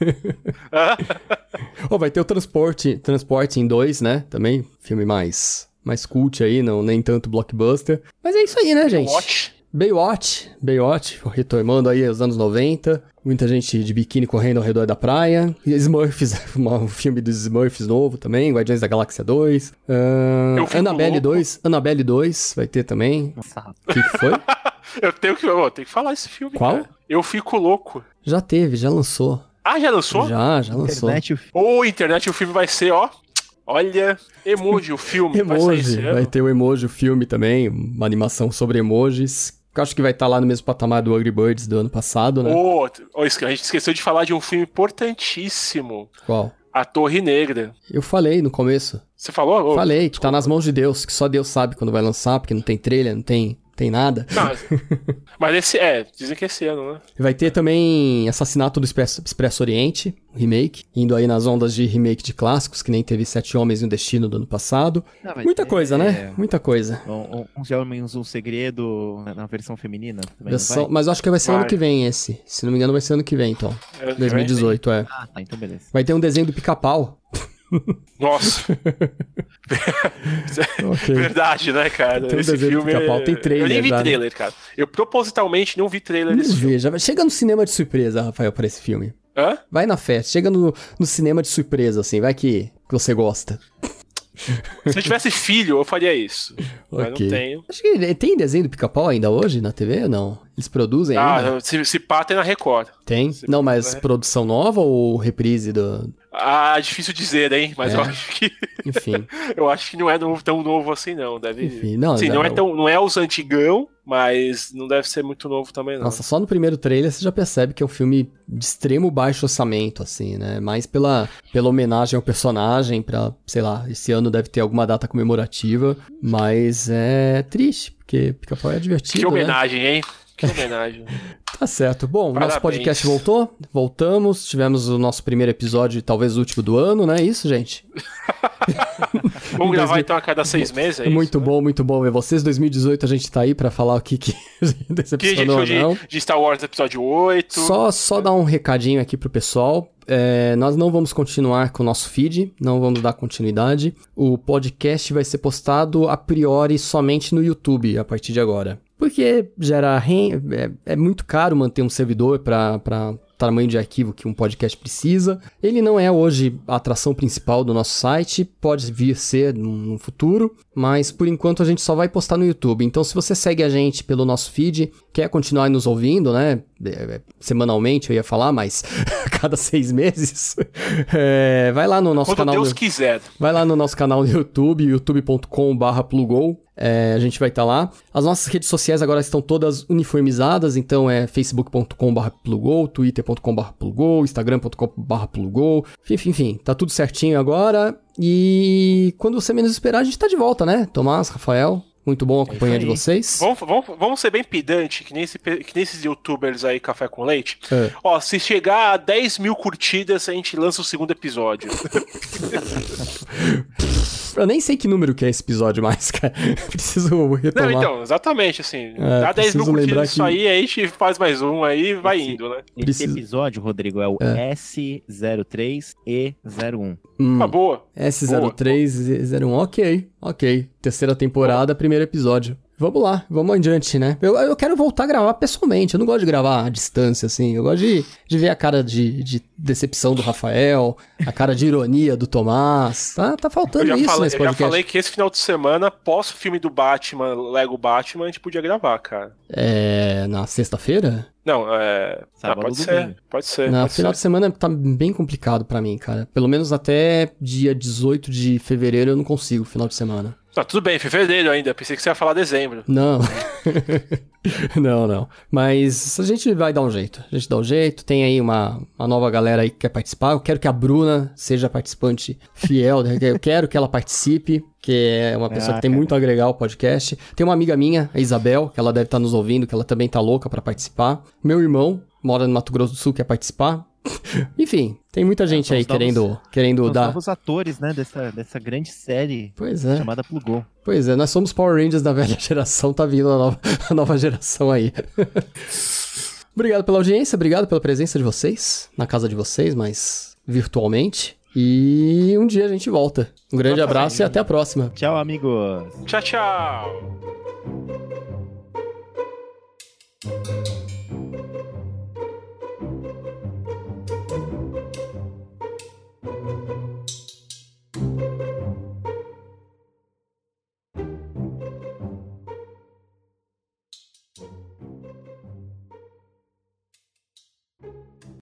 Ó, vai ter o Transporte, Transporte em 2, né? Também, filme mais, mais cult aí, não nem tanto blockbuster. Mas é isso aí, né, gente? Watch. Baywatch, Baywatch, retomando aí os anos 90, muita gente de biquíni correndo ao redor da praia, E Smurfs, um filme dos Smurfs novo também, Guardiões da Galáxia 2, ah, Eu fico Annabelle louco. 2, Annabelle 2 vai ter também, Nossa, o que, que foi? Eu tenho que, eu tenho que falar esse filme. Qual? cara. Eu fico louco. já teve, já lançou, Ah, já lançou? já, já lançou. internet, o Ô, internet, o filme vai ser, ó. Olha, emoji, o filme. vai Emoji, ano. vai ter o Emoji, o filme também, uma animação sobre emojis, acho que vai estar lá no mesmo patamar do Angry Birds do ano passado, né? Ô, ô, a gente esqueceu de falar de um filme importantíssimo. Qual? A Torre Negra. Eu falei no começo. Você falou? Falei que tá nas mãos de Deus, que só Deus sabe quando vai lançar, porque não tem trailer, não tem, tem nada. Não, mas esse é, dizem que esse ano, né? Vai ter também Assassinato do Expresso, Expresso Oriente, remake, indo aí nas ondas de remake de clássicos, que nem teve Sete Homens e um Destino do ano passado. Ah, Muita ter, coisa, né? é, Muita coisa. Um, um, uns homens, um segredo na, na versão feminina. Versão- mas eu acho que vai ser ano Vai. que vem esse. Se não me engano, vai ser ano que vem, então. É, 2018, é. Ah, tá, então beleza. Vai ter um desenho do pica-pau. Nossa, Ok. verdade, né, cara? Tem esse filme. Pica-Pau, tem trailer Eu nem vi já, né? trailer, cara. Eu propositalmente não vi trailer Não desse filme. veja. Chega no cinema de surpresa, Rafael, pra esse filme. Hã? Vai na festa. Chega no, no cinema de surpresa, assim. Vai que, que você gosta. Se eu tivesse filho, eu faria isso. Mas Ok. não tenho. Acho que tem desenho do pica-pau ainda hoje na TV ou não? Eles produzem ainda? Ah, se, se pá, tem na Record. Tem? se- Não, mas é. produção nova ou reprise do. Ah, difícil dizer, hein? Mas É. eu acho que Enfim. eu acho que não é novo- tão novo assim, não. Deve. Enfim, não, Sim, não, é não. tão, não é os antigão, mas não deve ser muito novo também, não. Nossa, só no primeiro trailer você já percebe que é um filme de extremo baixo orçamento, assim, né? Mais pela, pela homenagem ao personagem, pra, sei lá, esse ano deve ter alguma data comemorativa, mas é triste, porque pica-pau é divertido. que né? homenagem, hein? Que homenagem. Tá certo. Bom, Parabéns. nosso podcast voltou, voltamos, tivemos o nosso primeiro episódio, talvez o último do ano, não é isso, gente? Vamos gravar 2000 então a cada seis meses, é isso? muito né? bom, muito bom ver vocês. 2018 a gente tá aí pra falar o que que Que decepcionou ou não. de, de Star Wars episódio 8. Só, só dar um recadinho aqui pro pessoal. É, nós não vamos continuar com o nosso feed, não vamos dar continuidade. O podcast vai ser postado a priori somente no YouTube a partir de agora. Porque gera é, é muito caro manter um servidor para tamanho de arquivo que um podcast precisa. Ele não é hoje a atração principal do nosso site, pode vir ser no futuro, mas por enquanto a gente só vai postar no YouTube. Então se você segue a gente pelo nosso feed, quer continuar nos ouvindo, né? É, Semanalmente eu ia falar, mas a cada seis meses, é, vai lá no nosso Quando canal. Deus no- quiser. Vai lá no nosso canal no YouTube, youtube.com.br plugou. É, a gente vai estar lá. As nossas redes sociais agora estão todas uniformizadas, então é facebook.com.br plugou, twitter.com.br plugou, instagram.com.br plugou. Enfim, enfim, tá tudo certinho agora. E quando você menos esperar, a gente tá de volta, né? Tomás, Rafael, muito bom acompanhar de vocês. Vamos, vamos, vamos ser bem pedante, que nem, esse, que nem esses youtubers aí, Café com Leite. É. Ó, se chegar a 10 mil curtidas, a gente lança o segundo episódio. Eu nem sei que número que é esse episódio mais, cara. Preciso retomar. Não, então, exatamente, assim. É, dá 10 mil preciso lembrar curtidas isso que- aí, aí a gente faz mais um, aí vai Esse- indo, né? Esse Precisa- episódio, Rodrigo, é o S03E01. Hum, Ah, boa. S0301, ok, ok. Terceira temporada, primeiro episódio. Vamos lá, vamos adiante, né? Eu, eu quero voltar a gravar pessoalmente. Eu não gosto de gravar à distância, assim. Eu gosto de, de ver a cara de, de decepção do Rafael, a cara de ironia do Tomás. Tá, tá faltando isso falei, nesse eu já podcast. falei que esse final de semana, pós o filme do Batman, Lego Batman, a gente podia gravar, cara. É. Na sexta-feira? Não, é. Sábado ah, pode ser, pode ser. Na pode final ser. de semana tá bem complicado pra mim, cara. Pelo menos até dia 18 de fevereiro eu não consigo, final de semana. Tá, tudo bem, fevereiro ainda. Pensei que você ia falar dezembro. Não. não, não. Mas a gente vai dar um jeito. A gente dá um jeito. Tem aí uma, uma nova galera aí que quer participar. Eu quero que a Bruna seja participante fiel. né? Eu quero que ela participe. Que é uma pessoa Ah, que tem cara. muito a agregar ao podcast. Tem uma amiga minha, a Isabel, que ela deve estar nos ouvindo, que ela também tá louca pra participar. Meu irmão mora no Mato Grosso do Sul, quer participar. Enfim, tem muita gente são aí os novos- querendo, querendo Os dar. novos atores, né, dessa, dessa grande série Pois é. chamada Plugou. Pois é, nós somos Power Rangers da velha geração, tá vindo a nova, a nova geração aí. obrigado pela audiência, obrigado pela presença de vocês, na casa de vocês, mas virtualmente. E um dia a gente volta. Um grande abraço e até a próxima. Tchau, amigos! Tchau, tchau.